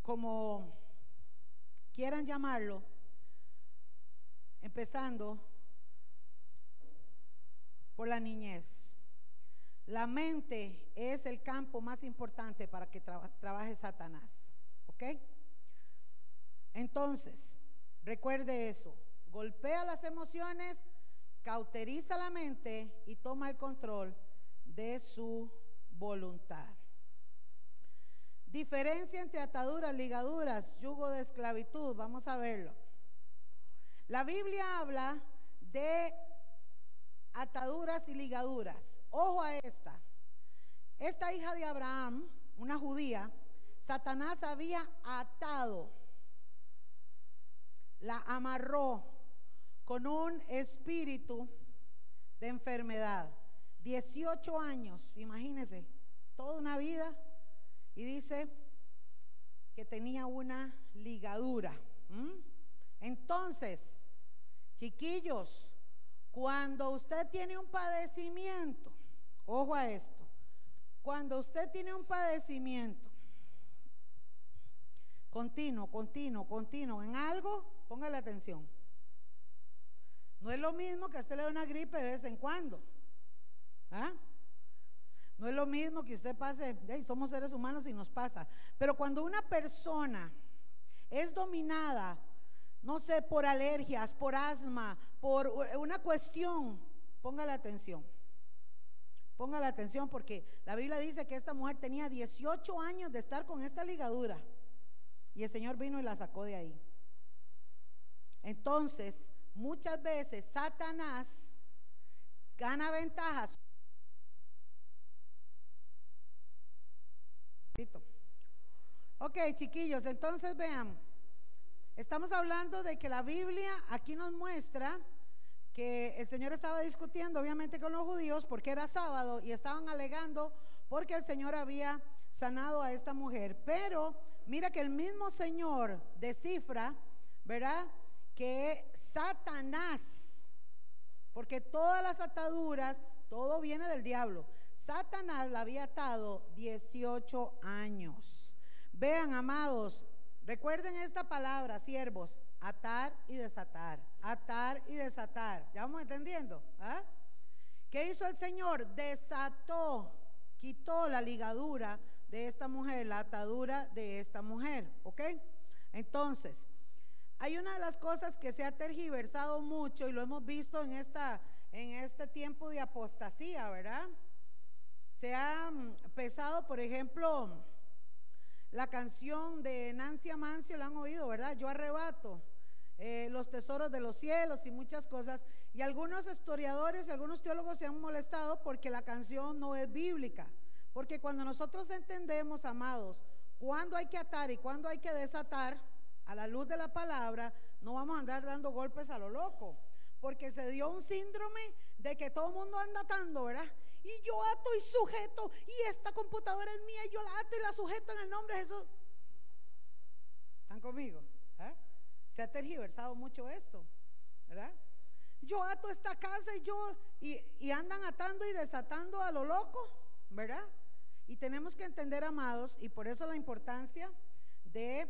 como quieran llamarlo, empezando por la niñez. La mente es el campo más importante para que trabaje Satanás. ¿Ok? Entonces, recuerde eso. Golpea las emociones cauteriza la mente y toma el control de su voluntad. Diferencia entre ataduras, ligaduras, yugo de esclavitud. Vamos a verlo. La Biblia habla de ataduras y ligaduras. Ojo a esta. Esta hija de Abraham, una judía, Satanás había atado, la amarró con un espíritu de enfermedad. 18 años, imagínense, toda una vida. Y dice, que tenía una ligadura. Entonces, chiquillos, cuando usted tiene un padecimiento, ojo a esto, cuando usted tiene un padecimiento continuo, continuo, continuo en algo, póngale atención. No es lo mismo que usted le dé una gripe de vez en cuando. ¿Ah? No es lo mismo que usted pase, somos seres humanos y nos pasa. Pero cuando una persona es dominada, no sé, por alergias, por asma, por una cuestión, póngale atención. Póngale atención porque la Biblia dice que esta mujer tenía 18 años de estar con esta ligadura y el Señor vino y la sacó de ahí. Entonces, muchas veces Satanás gana ventajas Ok, chiquillos, entonces vean, estamos hablando de que la Biblia aquí nos muestra que el Señor estaba discutiendo obviamente con los judíos porque era sábado y estaban alegando porque el Señor había sanado a esta mujer. Pero mira que el mismo Señor descifra, ¿verdad? Que Satanás, porque todas las ataduras, todo viene del diablo. Satanás la había atado 18 años. Vean, amados, recuerden esta palabra, siervos, atar y desatar, atar y desatar. ¿Ya vamos entendiendo? ¿Ah? ¿Qué hizo el Señor? Desató, quitó la ligadura de esta mujer, la atadura de esta mujer, ¿ok? Entonces, hay una de las cosas que se ha tergiversado mucho y lo hemos visto en, esta, en este tiempo de apostasía, ¿verdad? Se ha mm, pesado, por ejemplo, la canción de Nancy Amancio, la han oído, ¿verdad? Yo arrebato eh, los tesoros de los cielos y muchas cosas. Y algunos historiadores, algunos teólogos se han molestado porque la canción no es bíblica. Porque cuando nosotros entendemos, amados, cuándo hay que atar y cuándo hay que desatar, a la luz de la palabra, no vamos a andar dando golpes a lo loco. Porque se dio un síndrome de que todo el mundo anda atando, ¿verdad? Y yo ato y sujeto y esta computadora es mía y yo la ato y la sujeto en el nombre de Jesús. ¿Están conmigo? ¿Eh? Se ha tergiversado mucho esto, ¿verdad? Yo ato esta casa y yo y, y andan atando y desatando a lo loco, ¿verdad? Y tenemos que entender, amados, y por eso la importancia de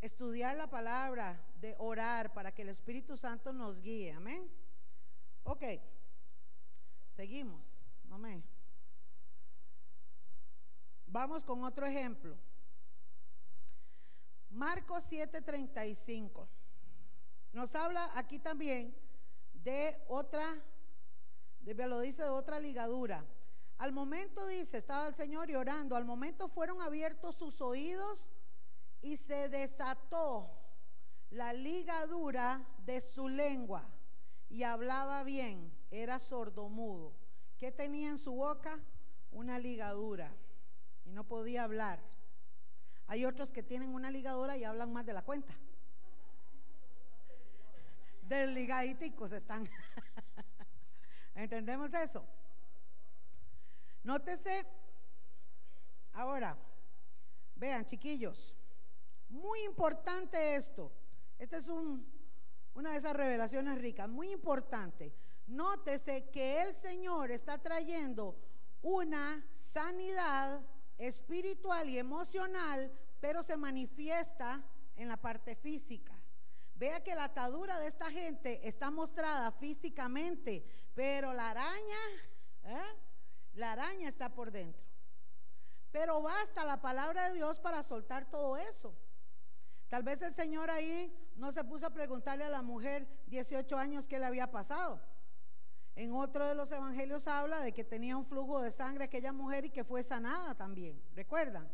estudiar la palabra, de orar para que el Espíritu Santo nos guíe. Amén. Ok. Seguimos, me. Vamos con otro ejemplo. Marcos 7:35. Nos habla aquí también de otra, de, lo dice de otra ligadura. Al momento dice, estaba el Señor llorando, al momento fueron abiertos sus oídos y se desató la ligadura de su lengua y hablaba bien era sordomudo. ¿Qué tenía en su boca? Una ligadura y no podía hablar. Hay otros que tienen una ligadura y hablan más de la cuenta. Desligaditicos están. ¿Entendemos eso? Nótese, ahora, vean chiquillos, muy importante esto. Esta es un, una de esas revelaciones ricas, muy importante. Nótese que el Señor está trayendo una sanidad espiritual y emocional, pero se manifiesta en la parte física. Vea que la atadura de esta gente está mostrada físicamente, pero la araña, ¿eh? la araña está por dentro. Pero basta la palabra de Dios para soltar todo eso. Tal vez el Señor ahí no se puso a preguntarle a la mujer 18 años qué le había pasado. En otro de los evangelios habla de que tenía un flujo de sangre aquella mujer y que fue sanada también. ¿Recuerdan?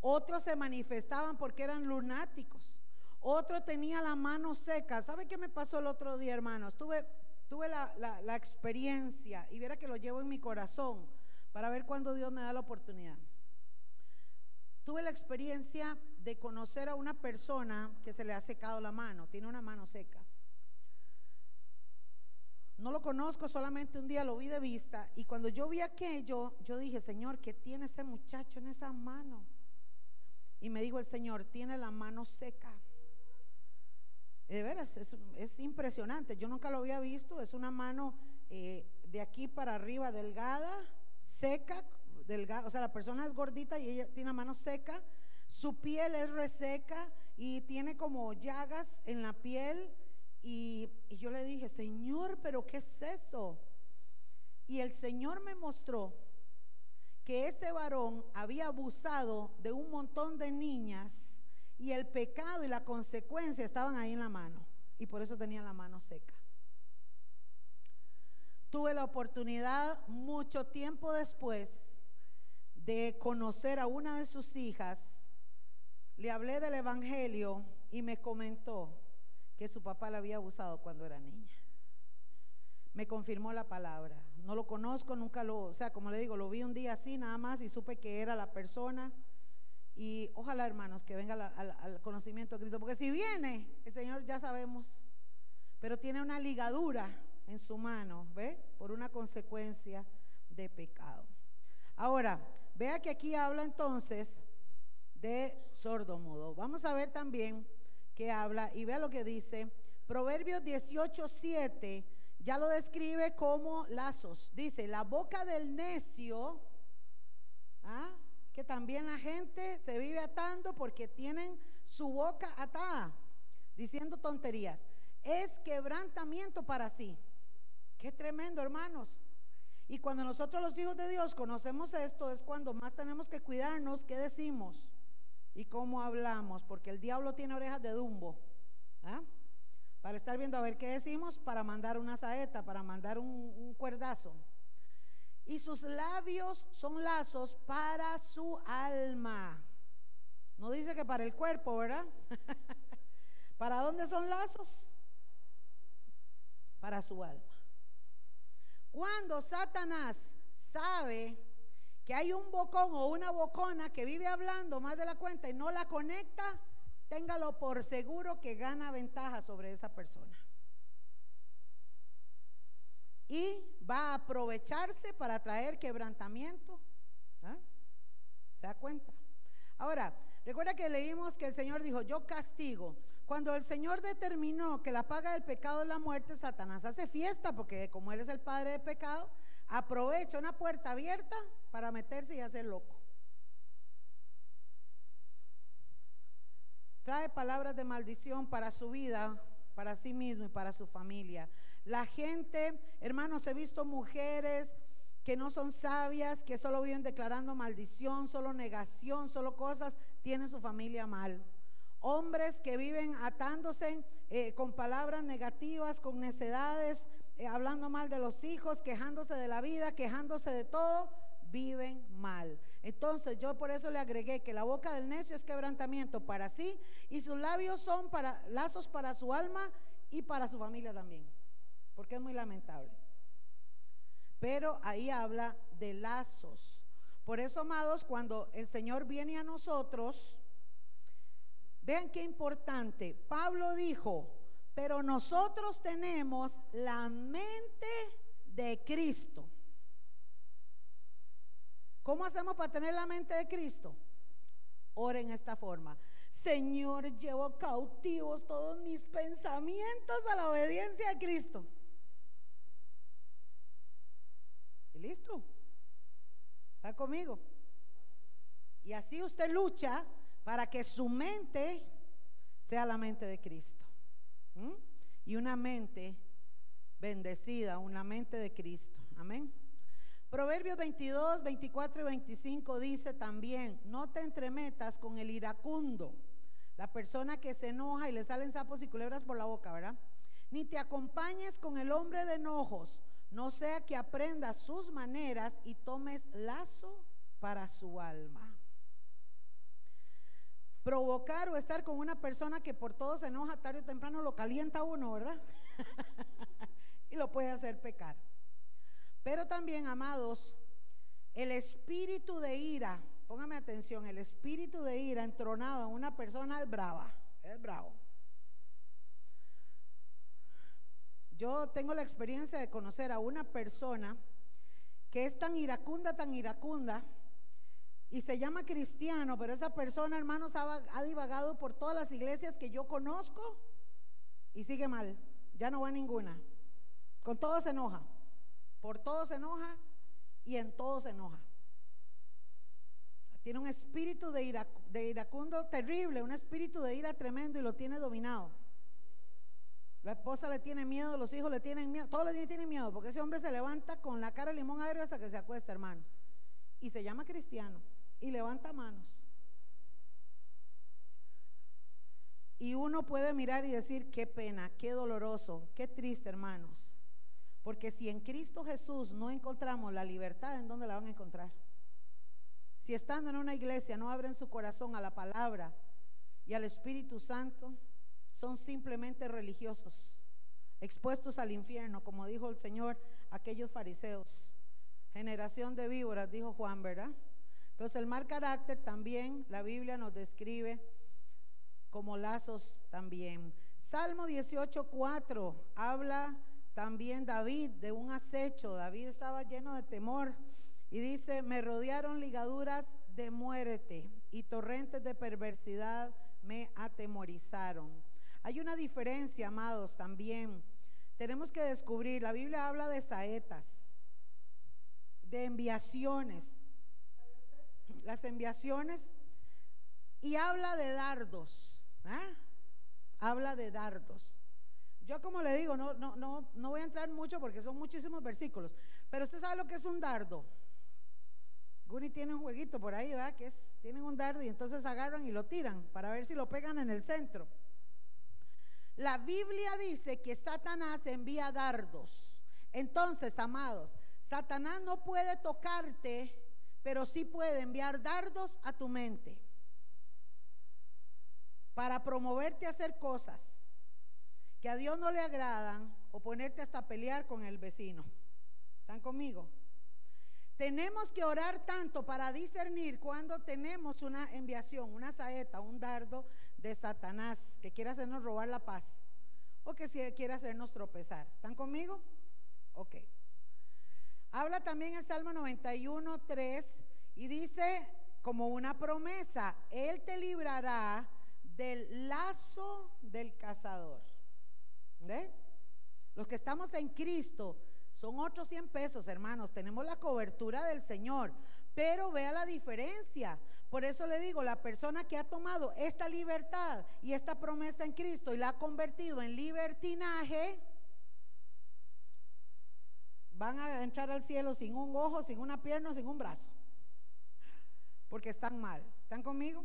Otros se manifestaban porque eran lunáticos. Otro tenía la mano seca. ¿Sabe qué me pasó el otro día, hermanos? Tuve, tuve la, la experiencia y viera que lo llevo en mi corazón para ver cuándo Dios me da la oportunidad. Tuve la experiencia de conocer a una persona que se le ha secado la mano, tiene una mano seca. No lo conozco, solamente un día lo vi de vista y cuando yo vi aquello, yo dije, Señor, ¿qué tiene ese muchacho en esa mano? y me dijo el Señor, tiene la mano seca. De veras, es, impresionante. Yo nunca lo había visto. Es una mano eh, de aquí para arriba delgada, seca, delgada. O sea, la persona es gordita y ella tiene la mano seca. Su piel es reseca y tiene como llagas en la piel. Y, yo le dije, Señor, pero ¿qué es eso? Y el Señor me mostró que ese varón había abusado de un montón de niñas y el pecado y la consecuencia estaban ahí en la mano y por eso tenía la mano seca. Tuve la oportunidad mucho tiempo después de conocer a una de sus hijas, le hablé del Evangelio y me comentó que su papá la había abusado cuando era niña. Me confirmó la palabra no lo conozco, nunca lo, o sea, como le digo, lo vi un día así nada más y supe que era la persona. Y ojalá, hermanos, que venga al, conocimiento de Cristo, porque si viene, el Señor ya sabemos, pero tiene una ligadura en su mano, ¿ve? Por una consecuencia de pecado. Ahora, vea que aquí habla entonces de sordo mudo. Vamos a ver también que habla, y vea lo que dice, Proverbios 18, 7 ya lo describe como lazos. Dice, la boca del necio, ¿ah? que también la gente se vive atando porque tienen su boca atada, diciendo tonterías. Es quebrantamiento para sí. Qué tremendo, hermanos. Y cuando nosotros los hijos de Dios conocemos esto, es cuando más tenemos que cuidarnos qué decimos y cómo hablamos, porque el diablo tiene orejas de dumbo. ¿ah? para estar viendo a ver qué decimos, para mandar una saeta, para mandar un, cuerdazo. Y sus labios son lazos para su alma. No dice que para el cuerpo, ¿verdad? ¿Para dónde son lazos? Para su alma. Cuando Satanás sabe que hay un bocón o una bocona que vive hablando más de la cuenta y no la conecta, téngalo por seguro que gana ventaja sobre esa persona. Y va a aprovecharse para traer quebrantamiento. ¿ah? ¿Se da cuenta? Ahora, recuerda que leímos que el Señor dijo, yo castigo. Cuando el Señor determinó que la paga del pecado es la muerte, Satanás hace fiesta porque como Él es el padre de pecado, aprovecha una puerta abierta para meterse y hacer loco. trae palabras de maldición para su vida, para sí mismo y para su familia. La gente, hermanos, he visto mujeres que no son sabias, que solo viven declarando maldición, solo negación, solo cosas, tienen su familia mal. Hombres que viven atándose eh, con palabras negativas, con necedades, eh, hablando mal de los hijos, quejándose de la vida, quejándose de todo, viven mal. Entonces yo por eso le agregué que la boca del necio es quebrantamiento para sí y sus labios son para lazos para su alma y para su familia también, porque es muy lamentable. Pero ahí habla de lazos. Por eso, amados, cuando el Señor viene a nosotros, vean qué importante. Pablo dijo, pero nosotros tenemos la mente de Cristo. ¿Cómo hacemos para tener la mente de Cristo? Ora en esta forma. Señor, llevo cautivos todos mis pensamientos a la obediencia de Cristo. ¿Y listo? ¿Está conmigo? Y así usted lucha para que su mente sea la mente de Cristo. Y una mente bendecida, una mente de Cristo. Amén. Proverbios 22, 24 y 25 dice también, no te entremetas con el iracundo, la persona que se enoja y le salen sapos y culebras por la boca, ¿verdad? Ni te acompañes con el hombre de enojos, no sea que aprendas sus maneras y tomes lazo para su alma. Provocar o estar con una persona que por todo se enoja tarde o temprano lo calienta uno, ¿verdad? y lo puede hacer pecar. Pero también, amados, el espíritu de ira, póngame atención, el espíritu de ira entronado en una persona es brava, es bravo. Yo tengo la experiencia de conocer a una persona que es tan iracunda, tan iracunda, y se llama cristiano, pero esa persona, hermanos, ha, divagado por todas las iglesias que yo conozco y sigue mal, ya no va a ninguna. Con todo se enoja, por todo se enoja y en todo se enoja. Tiene un espíritu de, de iracundo terrible, un espíritu de ira tremendo y lo tiene dominado. La esposa le tiene miedo, los hijos le tienen miedo, todos le tienen miedo, porque ese hombre se levanta con la cara de limón agrio hasta que se acuesta, hermanos. Y se llama cristiano y levanta manos. Y uno puede mirar y decir, qué pena, qué doloroso, qué triste, hermanos. Porque si en Cristo Jesús no encontramos la libertad, ¿en dónde la van a encontrar? Si estando en una iglesia no abren su corazón a la palabra y al Espíritu Santo, son simplemente religiosos, expuestos al infierno, como dijo el Señor aquellos fariseos. Generación de víboras, dijo Juan, ¿verdad? Entonces el mal carácter también la Biblia nos describe como lazos también. Salmo 18.4 habla también David de un acecho. David estaba lleno de temor y dice, me rodearon ligaduras de muerte y torrentes de perversidad me atemorizaron. Hay una diferencia, amados, también. Tenemos que descubrir, la Biblia habla de saetas, de enviaciones. Las enviaciones y habla de dardos. ¿ah? Habla de dardos. Yo como le digo, no, no, no, no voy a entrar mucho porque son muchísimos versículos, pero usted sabe lo que es un dardo. Guni tiene un jueguito por ahí, ¿verdad? Que es, tienen un dardo y entonces agarran y lo tiran para ver si lo pegan en el centro. La Biblia dice que Satanás envía dardos. Entonces, amados, Satanás no puede tocarte, pero sí puede enviar dardos a tu mente para promoverte a hacer cosas que a Dios no le agradan o ponerte hasta a pelear con el vecino. ¿Están conmigo? Tenemos que orar tanto para discernir cuando tenemos una enviación, una saeta, un dardo de Satanás que quiere hacernos robar la paz o que quiere hacernos tropezar. ¿Están conmigo? Ok. Habla también el Salmo 91, 3 y dice como una promesa, Él te librará del lazo del cazador. ¿Ve? Los que estamos en Cristo son otros 100 pesos, hermanos. Tenemos la cobertura del Señor. Pero vea la diferencia. Por eso le digo, la persona que ha tomado esta libertad y esta promesa en Cristo y la ha convertido en libertinaje, van a entrar al cielo sin un ojo, sin una pierna, sin un brazo. Porque están mal. ¿Están conmigo?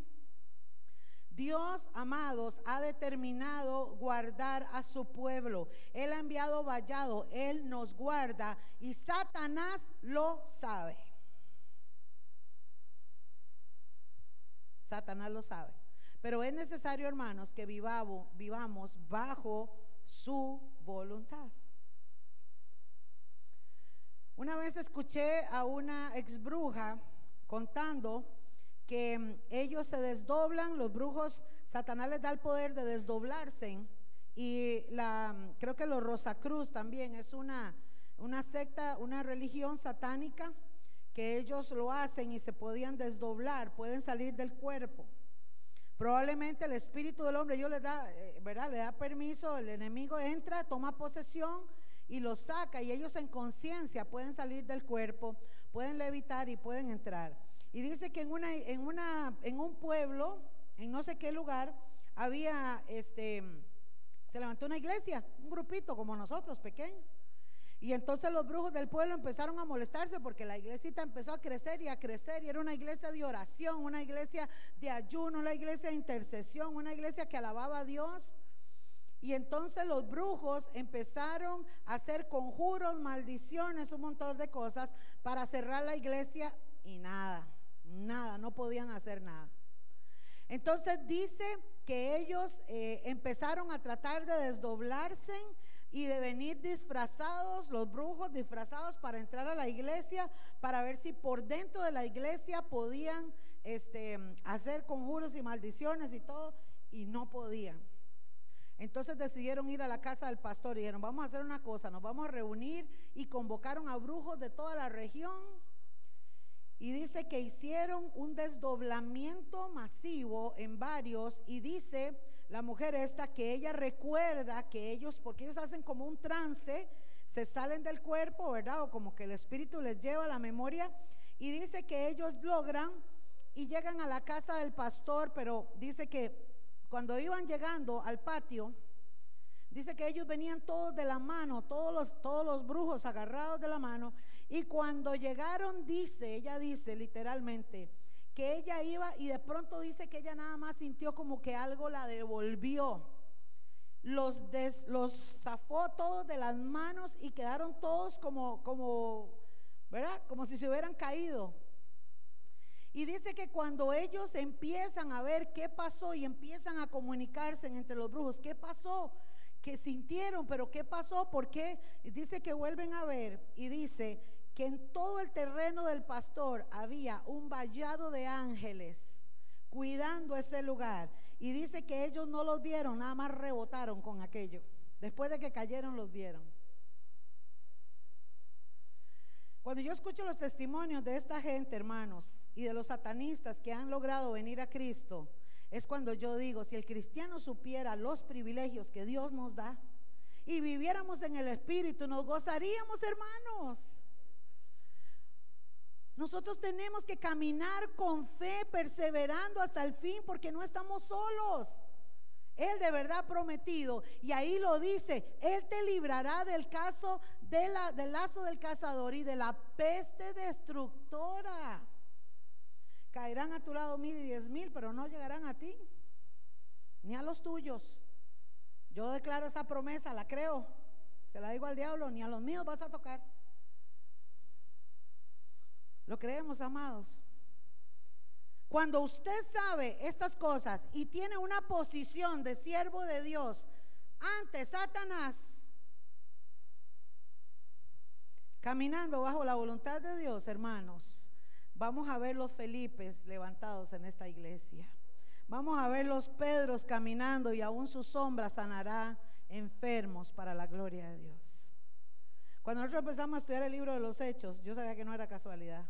Dios, amados, ha determinado guardar a su pueblo. Él ha enviado vallado, Él nos guarda y Satanás lo sabe. Satanás lo sabe. Pero es necesario, hermanos, que vivamos, vivamos bajo su voluntad. Una vez escuché a una ex bruja contando que mm, ellos se desdoblan, los brujos, Satanás les da el poder de desdoblarse. Y la, mm, creo que los Rosacruz también es una, una secta, una religión satánica que ellos lo hacen y se podían desdoblar, pueden salir del cuerpo. Probablemente el espíritu del hombre, yo le da, eh, ¿verdad? Le da permiso, el enemigo entra, toma posesión y lo saca y ellos en conciencia pueden salir del cuerpo, pueden levitar y pueden entrar. Y dice que en una, en una, en un pueblo, en no sé qué lugar, había este, se levantó una iglesia, un grupito como nosotros, pequeño. Y entonces los brujos del pueblo empezaron a molestarse porque la iglesita empezó a crecer y a crecer y era una iglesia de oración, una iglesia de ayuno, una iglesia de intercesión, una iglesia que alababa a Dios. Y entonces los brujos empezaron a hacer conjuros, maldiciones, un montón de cosas para cerrar la iglesia y nada, nada, no podían hacer nada. Entonces dice que ellos eh, empezaron a tratar de desdoblarse y de venir disfrazados, los brujos disfrazados para entrar a la iglesia, para ver si por dentro de la iglesia podían este, hacer conjuros y maldiciones y todo, y no podían. Entonces decidieron ir a la casa del pastor y dijeron, vamos a hacer una cosa, nos vamos a reunir y convocaron a brujos de toda la región y dice que hicieron un desdoblamiento masivo en varios y dice la mujer esta que ella recuerda que ellos, porque ellos hacen como un trance, se salen del cuerpo, ¿verdad? O como que el espíritu les lleva a la memoria y dice que ellos logran y llegan a la casa del pastor, pero dice que cuando iban llegando al patio, dice que ellos venían todos de la mano, todos los, todos los brujos agarrados de la mano, y cuando llegaron, dice, ella dice literalmente, que ella iba y de pronto dice que ella nada más sintió como que algo la devolvió. Los, des, los zafó todos de las manos y quedaron todos como, como, ¿verdad? Como si se hubieran caído. Y dice que cuando ellos empiezan a ver qué pasó y empiezan a comunicarse entre los brujos, ¿qué pasó? Que sintieron, pero ¿qué pasó? ¿Por qué? Dice que vuelven a ver y dice que en todo el terreno del pastor había un vallado de ángeles cuidando ese lugar. Y dice que ellos no los vieron, nada más rebotaron con aquello. Después de que cayeron, los vieron. Cuando yo escucho los testimonios de esta gente, hermanos, y de los satanistas que han logrado venir a Cristo, es cuando yo digo, si el cristiano supiera los privilegios que Dios nos da y viviéramos en el Espíritu, nos gozaríamos, hermanos. Nosotros tenemos que caminar con fe, perseverando hasta el fin, porque no estamos solos. Él de verdad prometido, y ahí lo dice, Él te librará del caso del lazo del cazador y de la peste destructora. Caerán a tu lado mil y diez mil, pero no llegarán a ti, ni a los tuyos. Yo declaro esa promesa, la creo. Se la digo al diablo, ni a los míos vas a tocar. ¿Lo creemos, amados? Cuando usted sabe estas cosas y tiene una posición de siervo de Dios ante Satanás, caminando bajo la voluntad de Dios, hermanos, vamos a ver los Felipes levantados en esta iglesia. Vamos a ver los Pedros caminando y aún su sombra sanará enfermos para la gloria de Dios. Cuando nosotros empezamos a estudiar el libro de los Hechos, yo sabía que no era casualidad.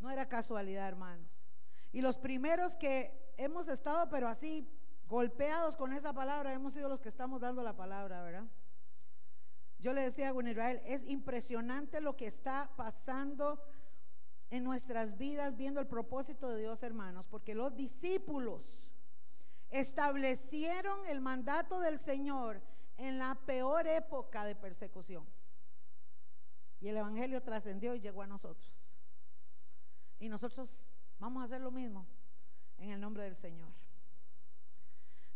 No era casualidad, hermanos. Y los primeros que hemos estado, pero así, golpeados con esa palabra, hemos sido los que estamos dando la palabra, ¿verdad? Yo le decía a Israel, es impresionante lo que está pasando en nuestras vidas viendo el propósito de Dios, hermanos, porque los discípulos establecieron el mandato del Señor en la peor época de persecución. Y el Evangelio trascendió y llegó a nosotros. Y nosotros vamos a hacer lo mismo en el nombre del Señor.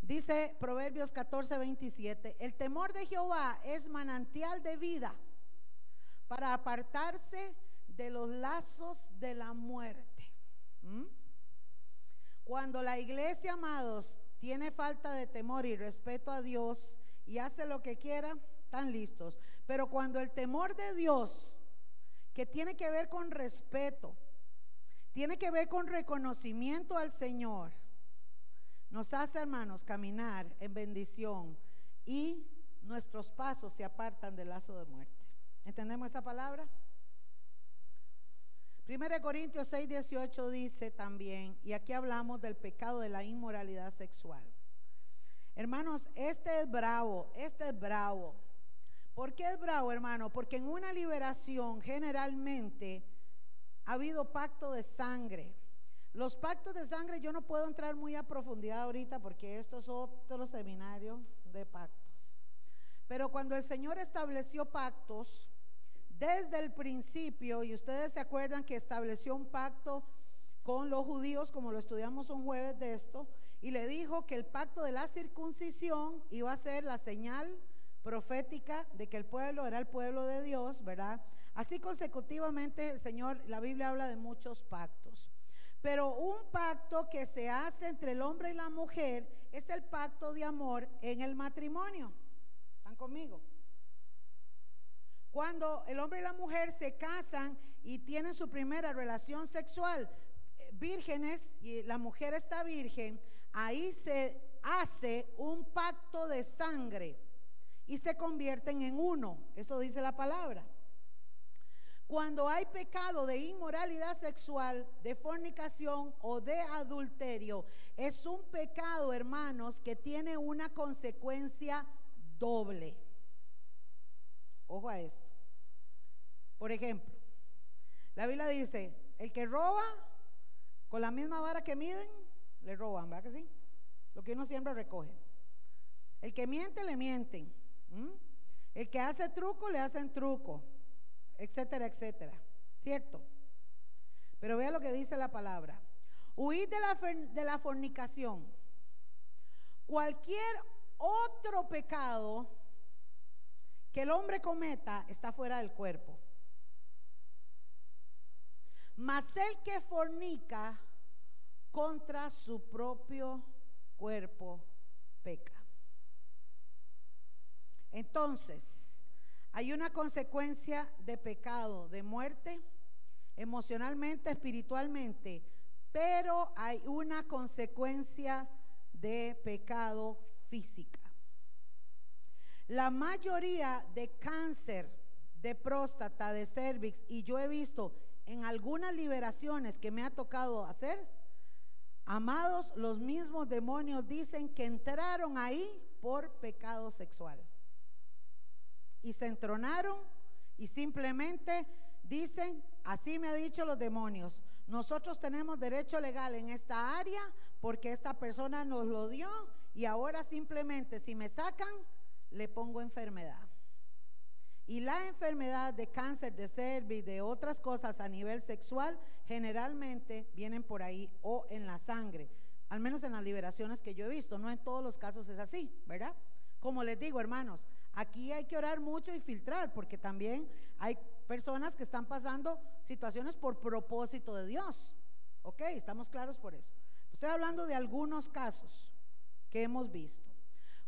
Dice Proverbios 14, 27, el temor de Jehová es manantial de vida para apartarse de los lazos de la muerte. ¿Mm? Cuando la iglesia, amados, tiene falta de temor y respeto a Dios y hace lo que quiera, están listos. Pero cuando el temor de Dios, que tiene que ver con respeto, tiene que ver con reconocimiento al Señor. Nos hace, hermanos, caminar en bendición y nuestros pasos se apartan del lazo de muerte. ¿Entendemos esa palabra? 1 Corintios 6, 18 dice también, y aquí hablamos del pecado de la inmoralidad sexual. Hermanos, este es bravo, este es bravo. ¿Por qué es bravo, hermano? Porque en una liberación generalmente ha habido pacto de sangre. Los pactos de sangre yo no puedo entrar muy a profundidad ahorita porque esto es otro seminario de pactos. Pero cuando el Señor estableció pactos, desde el principio, y ustedes se acuerdan que estableció un pacto con los judíos, como lo estudiamos un jueves de esto, y le dijo que el pacto de la circuncisión iba a ser la señal profética de que el pueblo era el pueblo de Dios, ¿verdad? Así consecutivamente, Señor, la Biblia habla de muchos pactos. Pero un pacto que se hace entre el hombre y la mujer es el pacto de amor en el matrimonio. ¿Están conmigo? Cuando el hombre y la mujer se casan y tienen su primera relación sexual, eh, vírgenes y la mujer está virgen, ahí se hace un pacto de sangre y se convierten en uno. Eso dice la palabra. Cuando hay pecado de inmoralidad sexual, de fornicación o de adulterio, es un pecado, hermanos, que tiene una consecuencia doble. Ojo a esto. Por ejemplo, la Biblia dice, el que roba con la misma vara que miden, le roban, ¿verdad que sí? Lo que uno siempre recoge. El que miente, le mienten. El que hace truco, le hacen truco etcétera, etcétera. ¿Cierto? Pero vea lo que dice la palabra. Huid de la, de la fornicación. Cualquier otro pecado que el hombre cometa está fuera del cuerpo. Mas el que fornica contra su propio cuerpo peca. Entonces, hay una consecuencia de pecado, de muerte, emocionalmente, espiritualmente, pero hay una consecuencia de pecado física. La mayoría de cáncer de próstata, de cervix, y yo he visto en algunas liberaciones que me ha tocado hacer, amados, los mismos demonios dicen que entraron ahí por pecado sexual. Y se entronaron y simplemente dicen, así me ha dicho los demonios, nosotros tenemos derecho legal en esta área porque esta persona nos lo dio y ahora simplemente si me sacan, le pongo enfermedad. Y la enfermedad de cáncer de cervix, de otras cosas a nivel sexual, generalmente vienen por ahí o en la sangre, al menos en las liberaciones que yo he visto. No en todos los casos es así, ¿verdad? Como les digo, hermanos, Aquí hay que orar mucho y filtrar, porque también hay personas que están pasando situaciones por propósito de Dios. ¿Ok? Estamos claros por eso. Estoy hablando de algunos casos que hemos visto.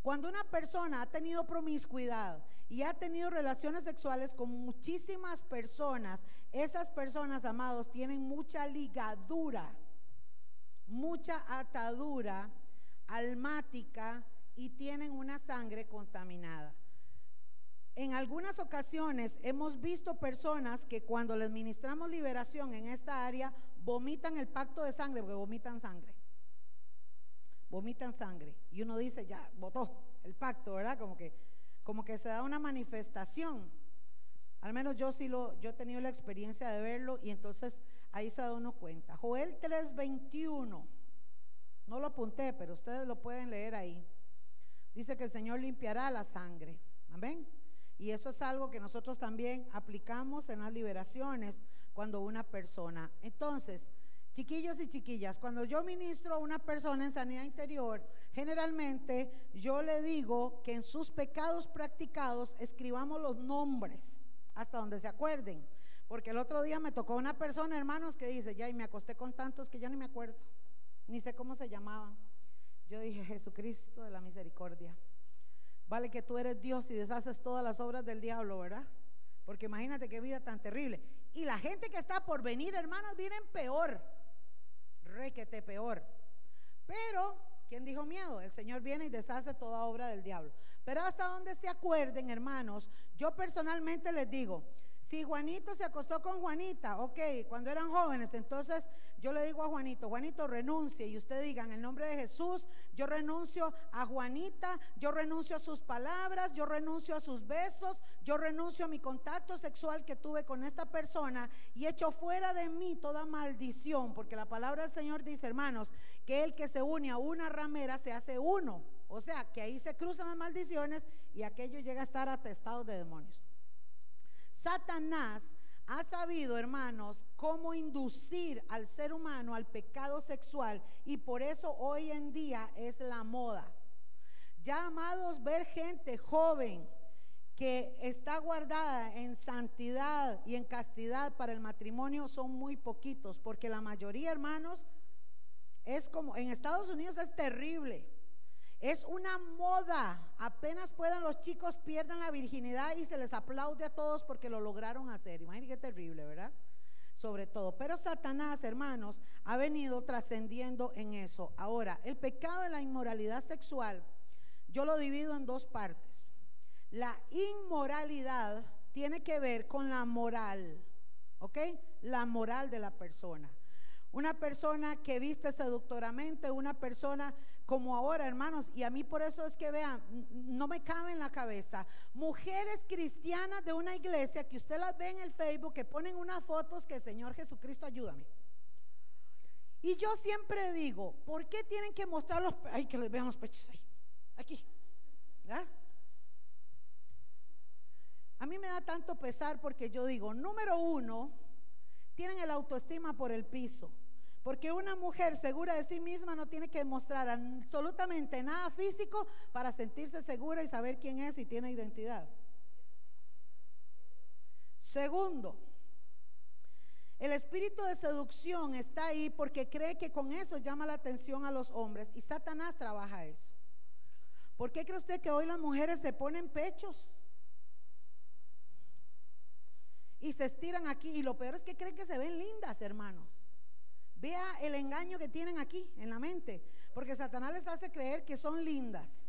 Cuando una persona ha tenido promiscuidad y ha tenido relaciones sexuales con muchísimas personas, esas personas, amados, tienen mucha ligadura, mucha atadura almática y tienen una sangre contaminada. En algunas ocasiones hemos visto personas que cuando les ministramos liberación en esta área vomitan el pacto de sangre, porque vomitan sangre. Vomitan sangre. Y uno dice, ya, votó el pacto, ¿verdad? Como que, como que se da una manifestación. Al menos yo sí lo, yo he tenido la experiencia de verlo y entonces ahí se da uno cuenta. Joel 3:21. No lo apunté, pero ustedes lo pueden leer ahí. Dice que el Señor limpiará la sangre. Amén. Y eso es algo que nosotros también aplicamos en las liberaciones cuando una persona. Entonces, chiquillos y chiquillas, cuando yo ministro a una persona en sanidad interior, generalmente yo le digo que en sus pecados practicados escribamos los nombres hasta donde se acuerden. Porque el otro día me tocó una persona, hermanos, que dice, ya, y me acosté con tantos que ya ni me acuerdo, ni sé cómo se llamaban. Yo dije, Jesucristo de la misericordia. Vale que tú eres Dios y deshaces todas las obras del diablo, ¿verdad? Porque imagínate qué vida tan terrible. Y la gente que está por venir, hermanos, vienen peor. Requete peor. Pero, ¿quién dijo miedo? El Señor viene y deshace toda obra del diablo. Pero hasta donde se acuerden, hermanos, yo personalmente les digo, si Juanito se acostó con Juanita, ok, cuando eran jóvenes, entonces yo le digo a Juanito, Juanito renuncie y usted diga en el nombre de Jesús, yo renuncio a Juanita, yo renuncio a sus palabras, yo renuncio a sus besos, yo renuncio a mi contacto sexual que tuve con esta persona y echo fuera de mí toda maldición, porque la palabra del Señor dice, hermanos, que el que se une a una ramera se hace uno. O sea, que ahí se cruzan las maldiciones y aquello llega a estar atestado de demonios. Satanás ha sabido, hermanos, cómo inducir al ser humano al pecado sexual y por eso hoy en día es la moda. Ya amados, ver gente joven que está guardada en santidad y en castidad para el matrimonio son muy poquitos, porque la mayoría, hermanos, es como, en Estados Unidos es terrible. Es una moda. Apenas puedan los chicos pierdan la virginidad y se les aplaude a todos porque lo lograron hacer. Imagínense qué terrible, ¿verdad? Sobre todo. Pero Satanás, hermanos, ha venido trascendiendo en eso. Ahora, el pecado de la inmoralidad sexual, yo lo divido en dos partes. La inmoralidad tiene que ver con la moral. ¿ok? La moral de la persona. Una persona que viste seductoramente, una persona como ahora, hermanos, y a mí por eso es que vean, no me cabe en la cabeza, mujeres cristianas de una iglesia que usted las ve en el Facebook, que ponen unas fotos que Señor Jesucristo ayúdame. Y yo siempre digo, ¿por qué tienen que mostrar los, ay, que les vean los pechos ahí, aquí? A mí me da tanto pesar porque yo digo, número uno, tienen el autoestima por el piso. Porque una mujer segura de sí misma no tiene que mostrar absolutamente nada físico para sentirse segura y saber quién es y tiene identidad. Segundo, el espíritu de seducción está ahí porque cree que con eso llama la atención a los hombres y Satanás trabaja eso. ¿Por qué cree usted que hoy las mujeres se ponen pechos? Y se estiran aquí y lo peor es que creen que se ven lindas, hermanos. Vea el engaño que tienen aquí en la mente, porque Satanás les hace creer que son lindas.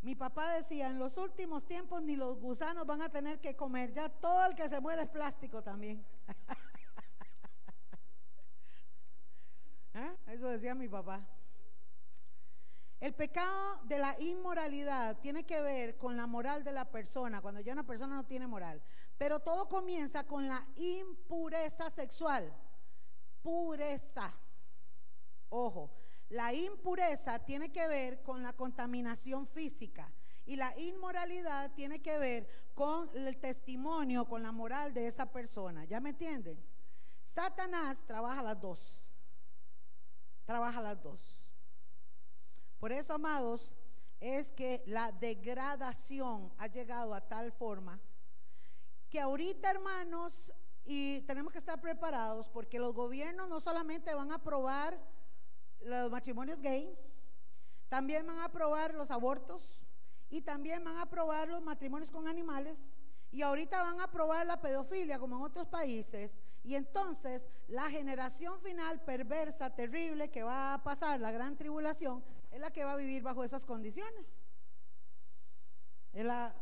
Mi papá decía, en los últimos tiempos ni los gusanos van a tener que comer, ya todo el que se muere es plástico también. ¿Eh? Eso decía mi papá. El pecado de la inmoralidad tiene que ver con la moral de la persona, cuando ya una persona no tiene moral. Pero todo comienza con la impureza sexual pureza. Ojo, la impureza tiene que ver con la contaminación física y la inmoralidad tiene que ver con el testimonio, con la moral de esa persona. ¿Ya me entienden? Satanás trabaja las dos. Trabaja las dos. Por eso, amados, es que la degradación ha llegado a tal forma que ahorita, hermanos, y tenemos que estar preparados porque los gobiernos no solamente van a aprobar los matrimonios gay, también van a aprobar los abortos y también van a aprobar los matrimonios con animales y ahorita van a aprobar la pedofilia como en otros países y entonces la generación final perversa, terrible que va a pasar la gran tribulación es la que va a vivir bajo esas condiciones. Es la,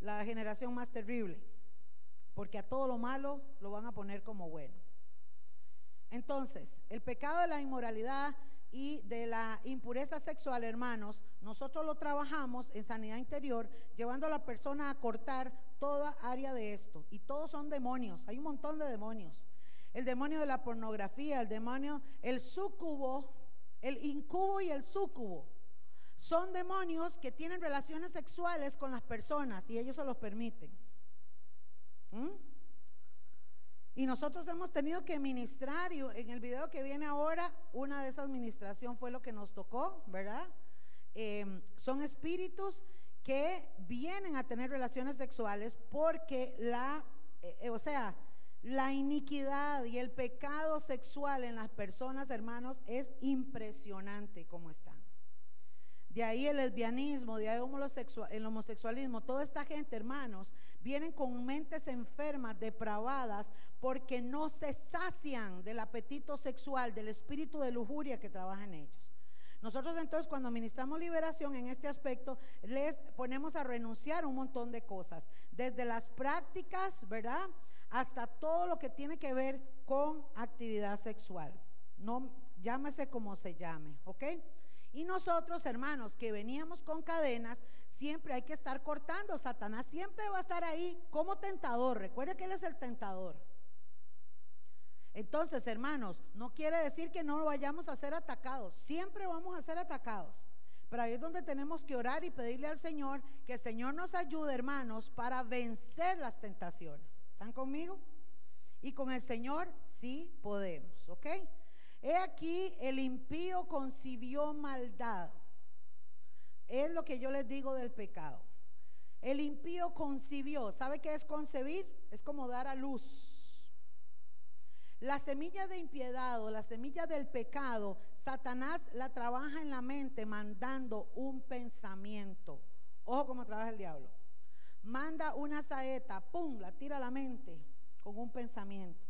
la generación más terrible porque a todo lo malo lo van a poner como bueno. Entonces, el pecado de la inmoralidad y de la impureza sexual, hermanos, nosotros lo trabajamos en sanidad interior, llevando a la persona a cortar toda área de esto. Y todos son demonios, hay un montón de demonios. El demonio de la pornografía, el demonio, el sucubo, el incubo y el sucubo. Son demonios que tienen relaciones sexuales con las personas y ellos se los permiten. ¿Mm? Y nosotros hemos tenido que ministrar, y en el video que viene ahora, una de esas ministraciones fue lo que nos tocó, ¿verdad? Em, son espíritus que vienen a tener relaciones sexuales porque la, eh, eh, o sea, la iniquidad y el pecado sexual en las personas, hermanos, es impresionante como están. De ahí el lesbianismo, de ahí el homosexualismo, toda esta gente, hermanos, vienen con mentes enfermas, depravadas, porque no se sacian del apetito sexual, del espíritu de lujuria que trabaja en ellos. Nosotros entonces cuando ministramos liberación en este aspecto, les ponemos a renunciar un montón de cosas, desde las prácticas, ¿verdad? Hasta todo lo que tiene que ver con actividad sexual. No llámese como se llame, ¿ok? Y nosotros, hermanos, que veníamos con cadenas, siempre hay que estar cortando. Satanás siempre va a estar ahí como tentador. Recuerde que Él es el tentador. Entonces, hermanos, no quiere decir que no vayamos a ser atacados. Siempre vamos a ser atacados. Pero ahí es donde tenemos que orar y pedirle al Señor que el Señor nos ayude, hermanos, para vencer las tentaciones. ¿Están conmigo? Y con el Señor sí podemos, ¿ok? He aquí, el impío concibió maldad. Es lo que yo les digo del pecado. El impío concibió. ¿Sabe qué es concebir? Es como dar a luz. La semilla de impiedad o la semilla del pecado, Satanás la trabaja en la mente mandando un pensamiento. Ojo cómo trabaja el diablo. Manda una saeta, pum, la tira a la mente con un pensamiento.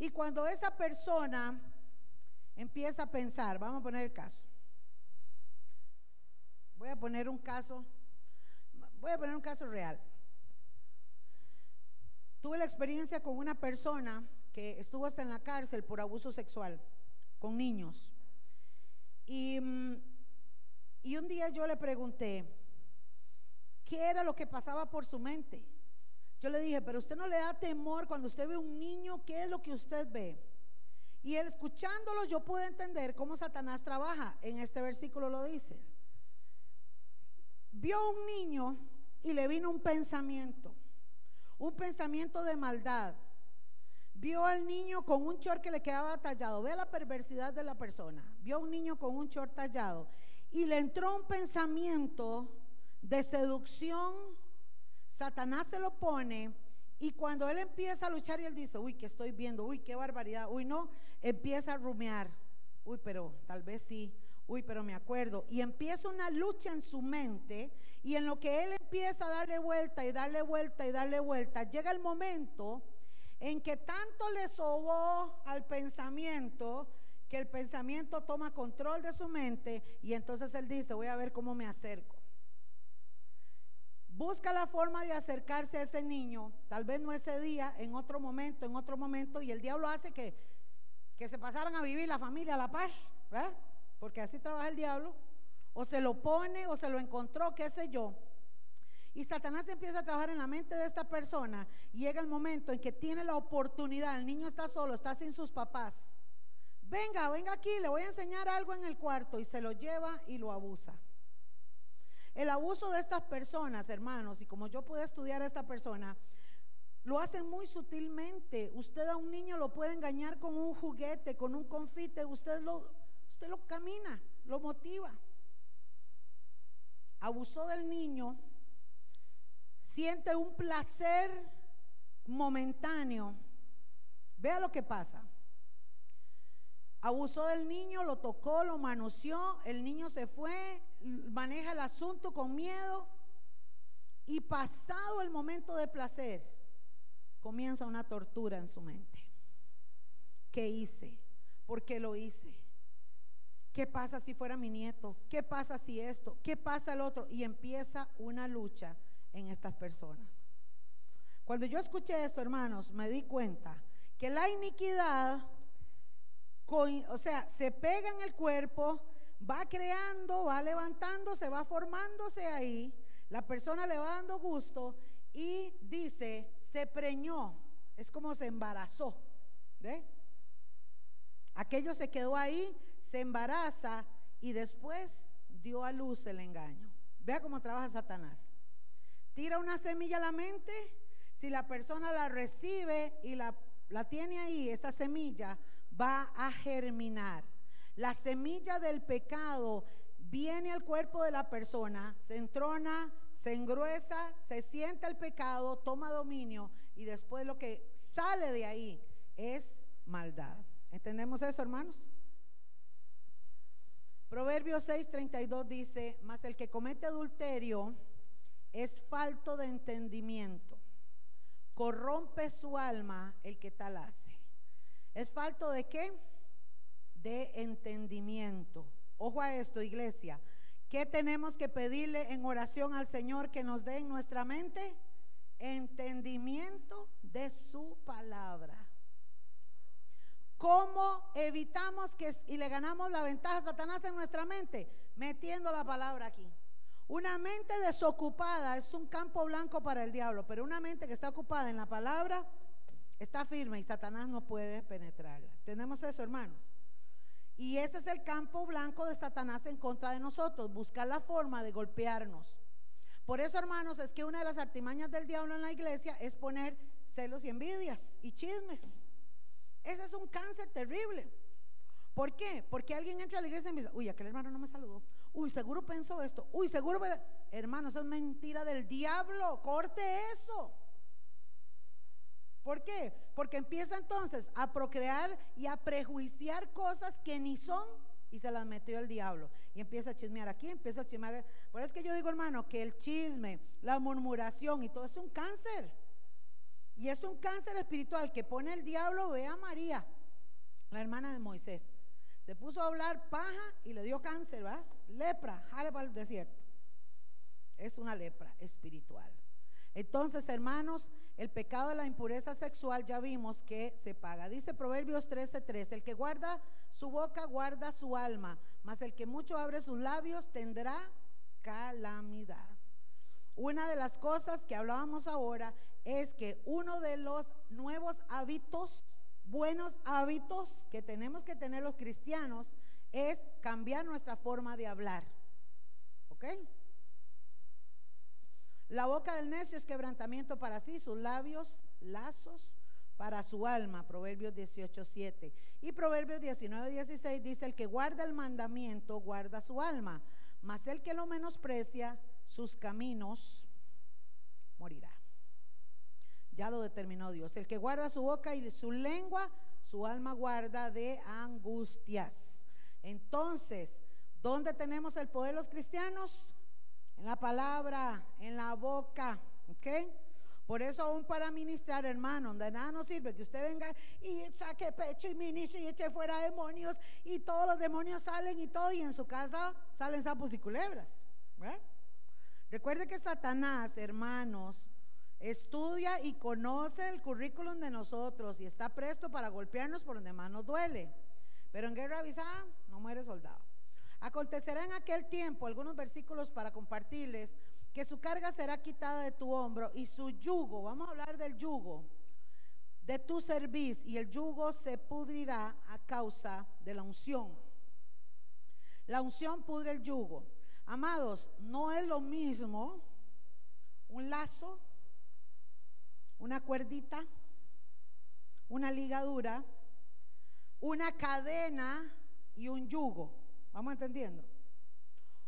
Y cuando esa persona empieza a pensar, vamos a poner el caso. Voy a poner un caso, voy a poner un caso real. Tuve la experiencia con una persona que estuvo hasta en la cárcel por abuso sexual con niños. Y, mm, y un día yo le pregunté, ¿qué era lo que pasaba por su mente? Yo le dije, pero usted no le da temor cuando usted ve un niño, ¿qué es lo que usted ve? Y él escuchándolo yo pude entender cómo Satanás trabaja. En este versículo lo dice. Vio un niño y le vino un pensamiento, un pensamiento de maldad. Vio al niño con un short que le quedaba tallado. Ve la perversidad de la persona. Vio a un niño con un short tallado y le entró un pensamiento de seducción. Satanás se lo pone y cuando él empieza a luchar y él dice, uy, ¿qué estoy viendo? Uy, qué barbaridad. Uy, no, empieza a rumear. Uy, pero tal vez sí. Uy, pero me acuerdo. Y empieza una lucha en su mente y en lo que él empieza a darle vuelta y darle vuelta y darle vuelta, llega el momento en que tanto le sobó al pensamiento que el pensamiento toma control de su mente y entonces él dice, voy a ver cómo me acerco. Busca la forma de acercarse a ese niño, tal vez no ese día, en otro momento, en otro momento, y el diablo hace que, que se pasaran a vivir la familia a la paz, ¿verdad? Porque así trabaja el diablo, o se lo pone o se lo encontró, qué sé yo. Y Satanás empieza a trabajar en la mente de esta persona y llega el momento en que tiene la oportunidad, el niño está solo, está sin sus papás. Venga, venga aquí, le voy a enseñar algo en el cuarto y se lo lleva y lo abusa. El abuso de estas personas, hermanos, y como yo pude estudiar a esta persona, lo hacen muy sutilmente. Usted a un niño lo puede engañar con un juguete, con un confite, usted lo, usted lo camina, lo motiva. Abusó del niño, siente un placer momentáneo. Vea lo que pasa. Abusó del niño, lo tocó, lo manoseó, el niño se fue, maneja el asunto con miedo y pasado el momento de placer, comienza una tortura en su mente. ¿Qué hice? ¿Por qué lo hice? ¿Qué pasa si fuera mi nieto? ¿Qué pasa si esto? ¿Qué pasa el otro? Y empieza una lucha en estas personas. Cuando yo escuché esto, hermanos, me di cuenta que la iniquidad, o sea, se pega en el cuerpo, va creando, va levantándose, va formándose ahí, la persona le va dando gusto y dice, se preñó, es como se embarazó. ¿Ve? Aquello se quedó ahí, se embaraza y después dio a luz el engaño. Vea cómo trabaja Satanás. Tira una semilla a la mente, si la persona la recibe y la, la tiene ahí, esa semilla va a germinar. La semilla del pecado viene al cuerpo de la persona, se entrona, se engruesa, se siente el pecado, toma dominio y después lo que sale de ahí es maldad. ¿Entendemos eso, hermanos? Proverbios 6:32 dice, mas el que comete adulterio es falto de entendimiento, corrompe su alma el que tal hace. ¿Es falto de qué? De entendimiento. Ojo a esto, iglesia. ¿Qué tenemos que pedirle en oración al Señor que nos dé en nuestra mente? Entendimiento de su palabra. ¿Cómo evitamos que y le ganamos la ventaja a Satanás en nuestra mente? Metiendo la palabra aquí. Una mente desocupada es un campo blanco para el diablo, pero una mente que está ocupada en la palabra está firme y Satanás no puede penetrarla. ¿Tenemos eso, hermanos? Y ese es el campo blanco de Satanás en contra de nosotros, buscar la forma de golpearnos. Por eso, hermanos, es que una de las artimañas del diablo en la iglesia es poner celos y envidias y chismes. Ese es un cáncer terrible. ¿Por qué? Porque alguien entra a la iglesia y me dice, uy, aquel hermano no me saludó. Uy, seguro pensó esto. Uy, seguro... Hermano, eso es mentira del diablo. Corte eso. ¿Por qué? Porque empieza entonces a procrear y a prejuiciar cosas que ni son y se las metió el diablo. Y empieza a chismear aquí, empieza a chismear. Por eso es que yo digo, hermano, que el chisme, la murmuración y todo es un cáncer. Y es un cáncer espiritual que pone el diablo, ve a María, la hermana de Moisés. Se puso a hablar paja y le dio cáncer, ¿verdad? Lepra, jale para el desierto. Es una lepra espiritual. Entonces, hermanos, el pecado de la impureza sexual ya vimos que se paga. Dice Proverbios 13:13, el que guarda su boca guarda su alma, mas el que mucho abre sus labios tendrá calamidad. Una de las cosas que hablábamos ahora es que uno de los nuevos hábitos, buenos hábitos que tenemos que tener los cristianos es cambiar nuestra forma de hablar. ¿Ok? La boca del necio es quebrantamiento para sí, sus labios lazos para su alma, Proverbios 18:7. Y Proverbios 19:16 dice, el que guarda el mandamiento guarda su alma, mas el que lo menosprecia, sus caminos morirá. Ya lo determinó Dios. El que guarda su boca y su lengua, su alma guarda de angustias. Entonces, ¿dónde tenemos el poder los cristianos? En la palabra, en la boca, ¿ok? Por eso aún para ministrar, hermano, de nada nos sirve que usted venga y saque pecho y ministre y eche fuera demonios y todos los demonios salen y todo y en su casa salen sapos y culebras. Recuerde que Satanás, hermanos, estudia y conoce el currículum de nosotros y está presto para golpearnos por donde más nos duele. Pero en guerra avisada no muere soldado. Acontecerá en aquel tiempo, algunos versículos para compartirles, que su carga será quitada de tu hombro y su yugo, vamos a hablar del yugo, de tu cerviz y el yugo se pudrirá a causa de la unción. La unción pudre el yugo. Amados, no es lo mismo un lazo, una cuerdita, una ligadura, una cadena y un yugo. ¿Vamos entendiendo?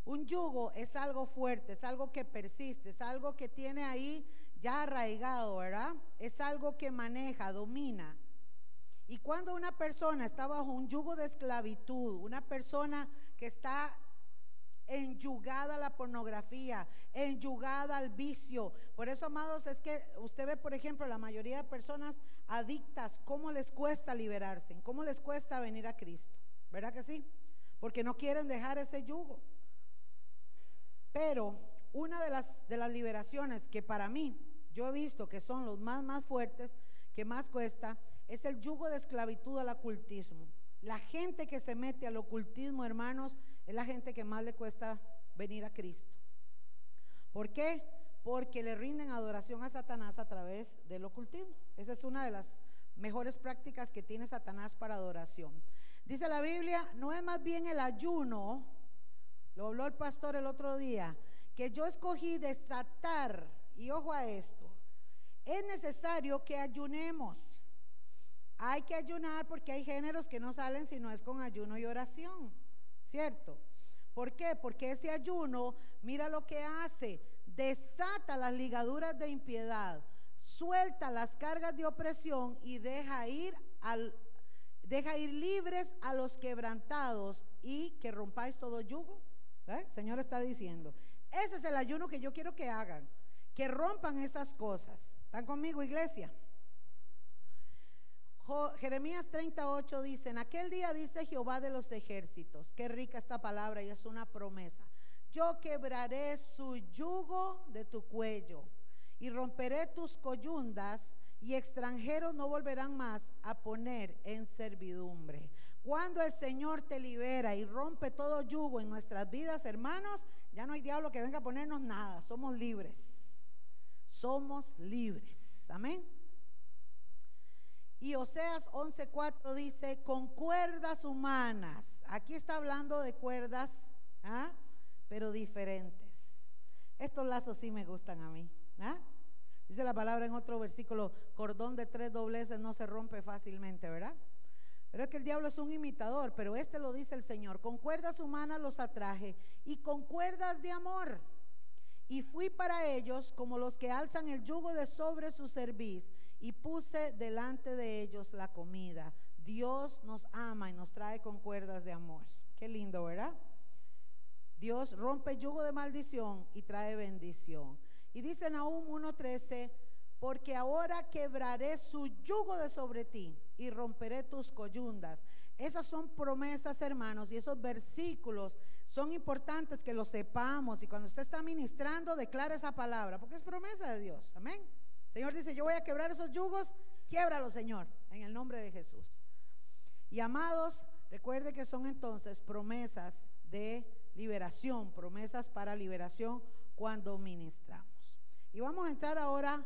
Un yugo es algo fuerte, es algo que persiste, es algo que tiene ahí ya arraigado, ¿verdad? Es algo que maneja, domina. Y cuando una persona está bajo un yugo de esclavitud, una persona que está enyugada a la pornografía, enyugada al vicio. Por eso, amados, es que usted ve, por ejemplo, la mayoría de personas adictas, cómo les cuesta liberarse, cómo les cuesta venir a Cristo. ¿Verdad que sí? Porque no quieren dejar ese yugo. Pero una de las, de las liberaciones que para mí yo he visto que son los más, más fuertes, que más cuesta, es el yugo de esclavitud al ocultismo. La gente que se mete al ocultismo, hermanos, es la gente que más le cuesta venir a Cristo. ¿Por qué? Porque le rinden adoración a Satanás a través del ocultismo. Esa es una de las mejores prácticas que tiene Satanás para adoración. Dice la Biblia, no es más bien el ayuno, lo habló el pastor el otro día, que yo escogí desatar, y ojo a esto, es necesario que ayunemos. Hay que ayunar porque hay géneros que no salen si no es con ayuno y oración, ¿cierto? ¿Por qué? Porque ese ayuno, mira lo que hace, desata las ligaduras de impiedad, suelta las cargas de opresión y deja ir al Deja ir libres a los quebrantados y que rompáis todo yugo. El Señor está diciendo, ese es el ayuno que yo quiero que hagan, que rompan esas cosas. ¿Están conmigo, iglesia? Jeremías 38 dice, en aquel día dice Jehová de los ejércitos, qué rica esta palabra y es una promesa, yo quebraré su yugo de tu cuello y romperé tus coyundas y extranjeros no volverán más a poner en servidumbre. Cuando el Señor te libera y rompe todo yugo en nuestras vidas, hermanos, ya no hay diablo que venga a ponernos nada. Somos libres. Somos libres. Amén. Y Oseas 11:4 dice, con cuerdas humanas. Aquí está hablando de cuerdas, ¿ah? pero diferentes. Estos lazos sí me gustan a mí. ¿ah? Dice la palabra en otro versículo, cordón de tres dobleces no se rompe fácilmente, ¿verdad? Pero es que el diablo es un imitador, pero este lo dice el Señor. Con cuerdas humanas los atraje y con cuerdas de amor. Y fui para ellos como los que alzan el yugo de sobre su cerviz y puse delante de ellos la comida. Dios nos ama y nos trae con cuerdas de amor. Qué lindo, ¿verdad? Dios rompe yugo de maldición y trae bendición. Y dice Nahum 1.13, porque ahora quebraré su yugo de sobre ti y romperé tus coyundas. Esas son promesas, hermanos, y esos versículos son importantes que los sepamos. Y cuando usted está ministrando, declara esa palabra, porque es promesa de Dios. Amén. Señor dice, yo voy a quebrar esos yugos, quiebralo, Señor, en el nombre de Jesús. Y amados, recuerde que son entonces promesas de liberación, promesas para liberación cuando ministramos. Y vamos a entrar ahora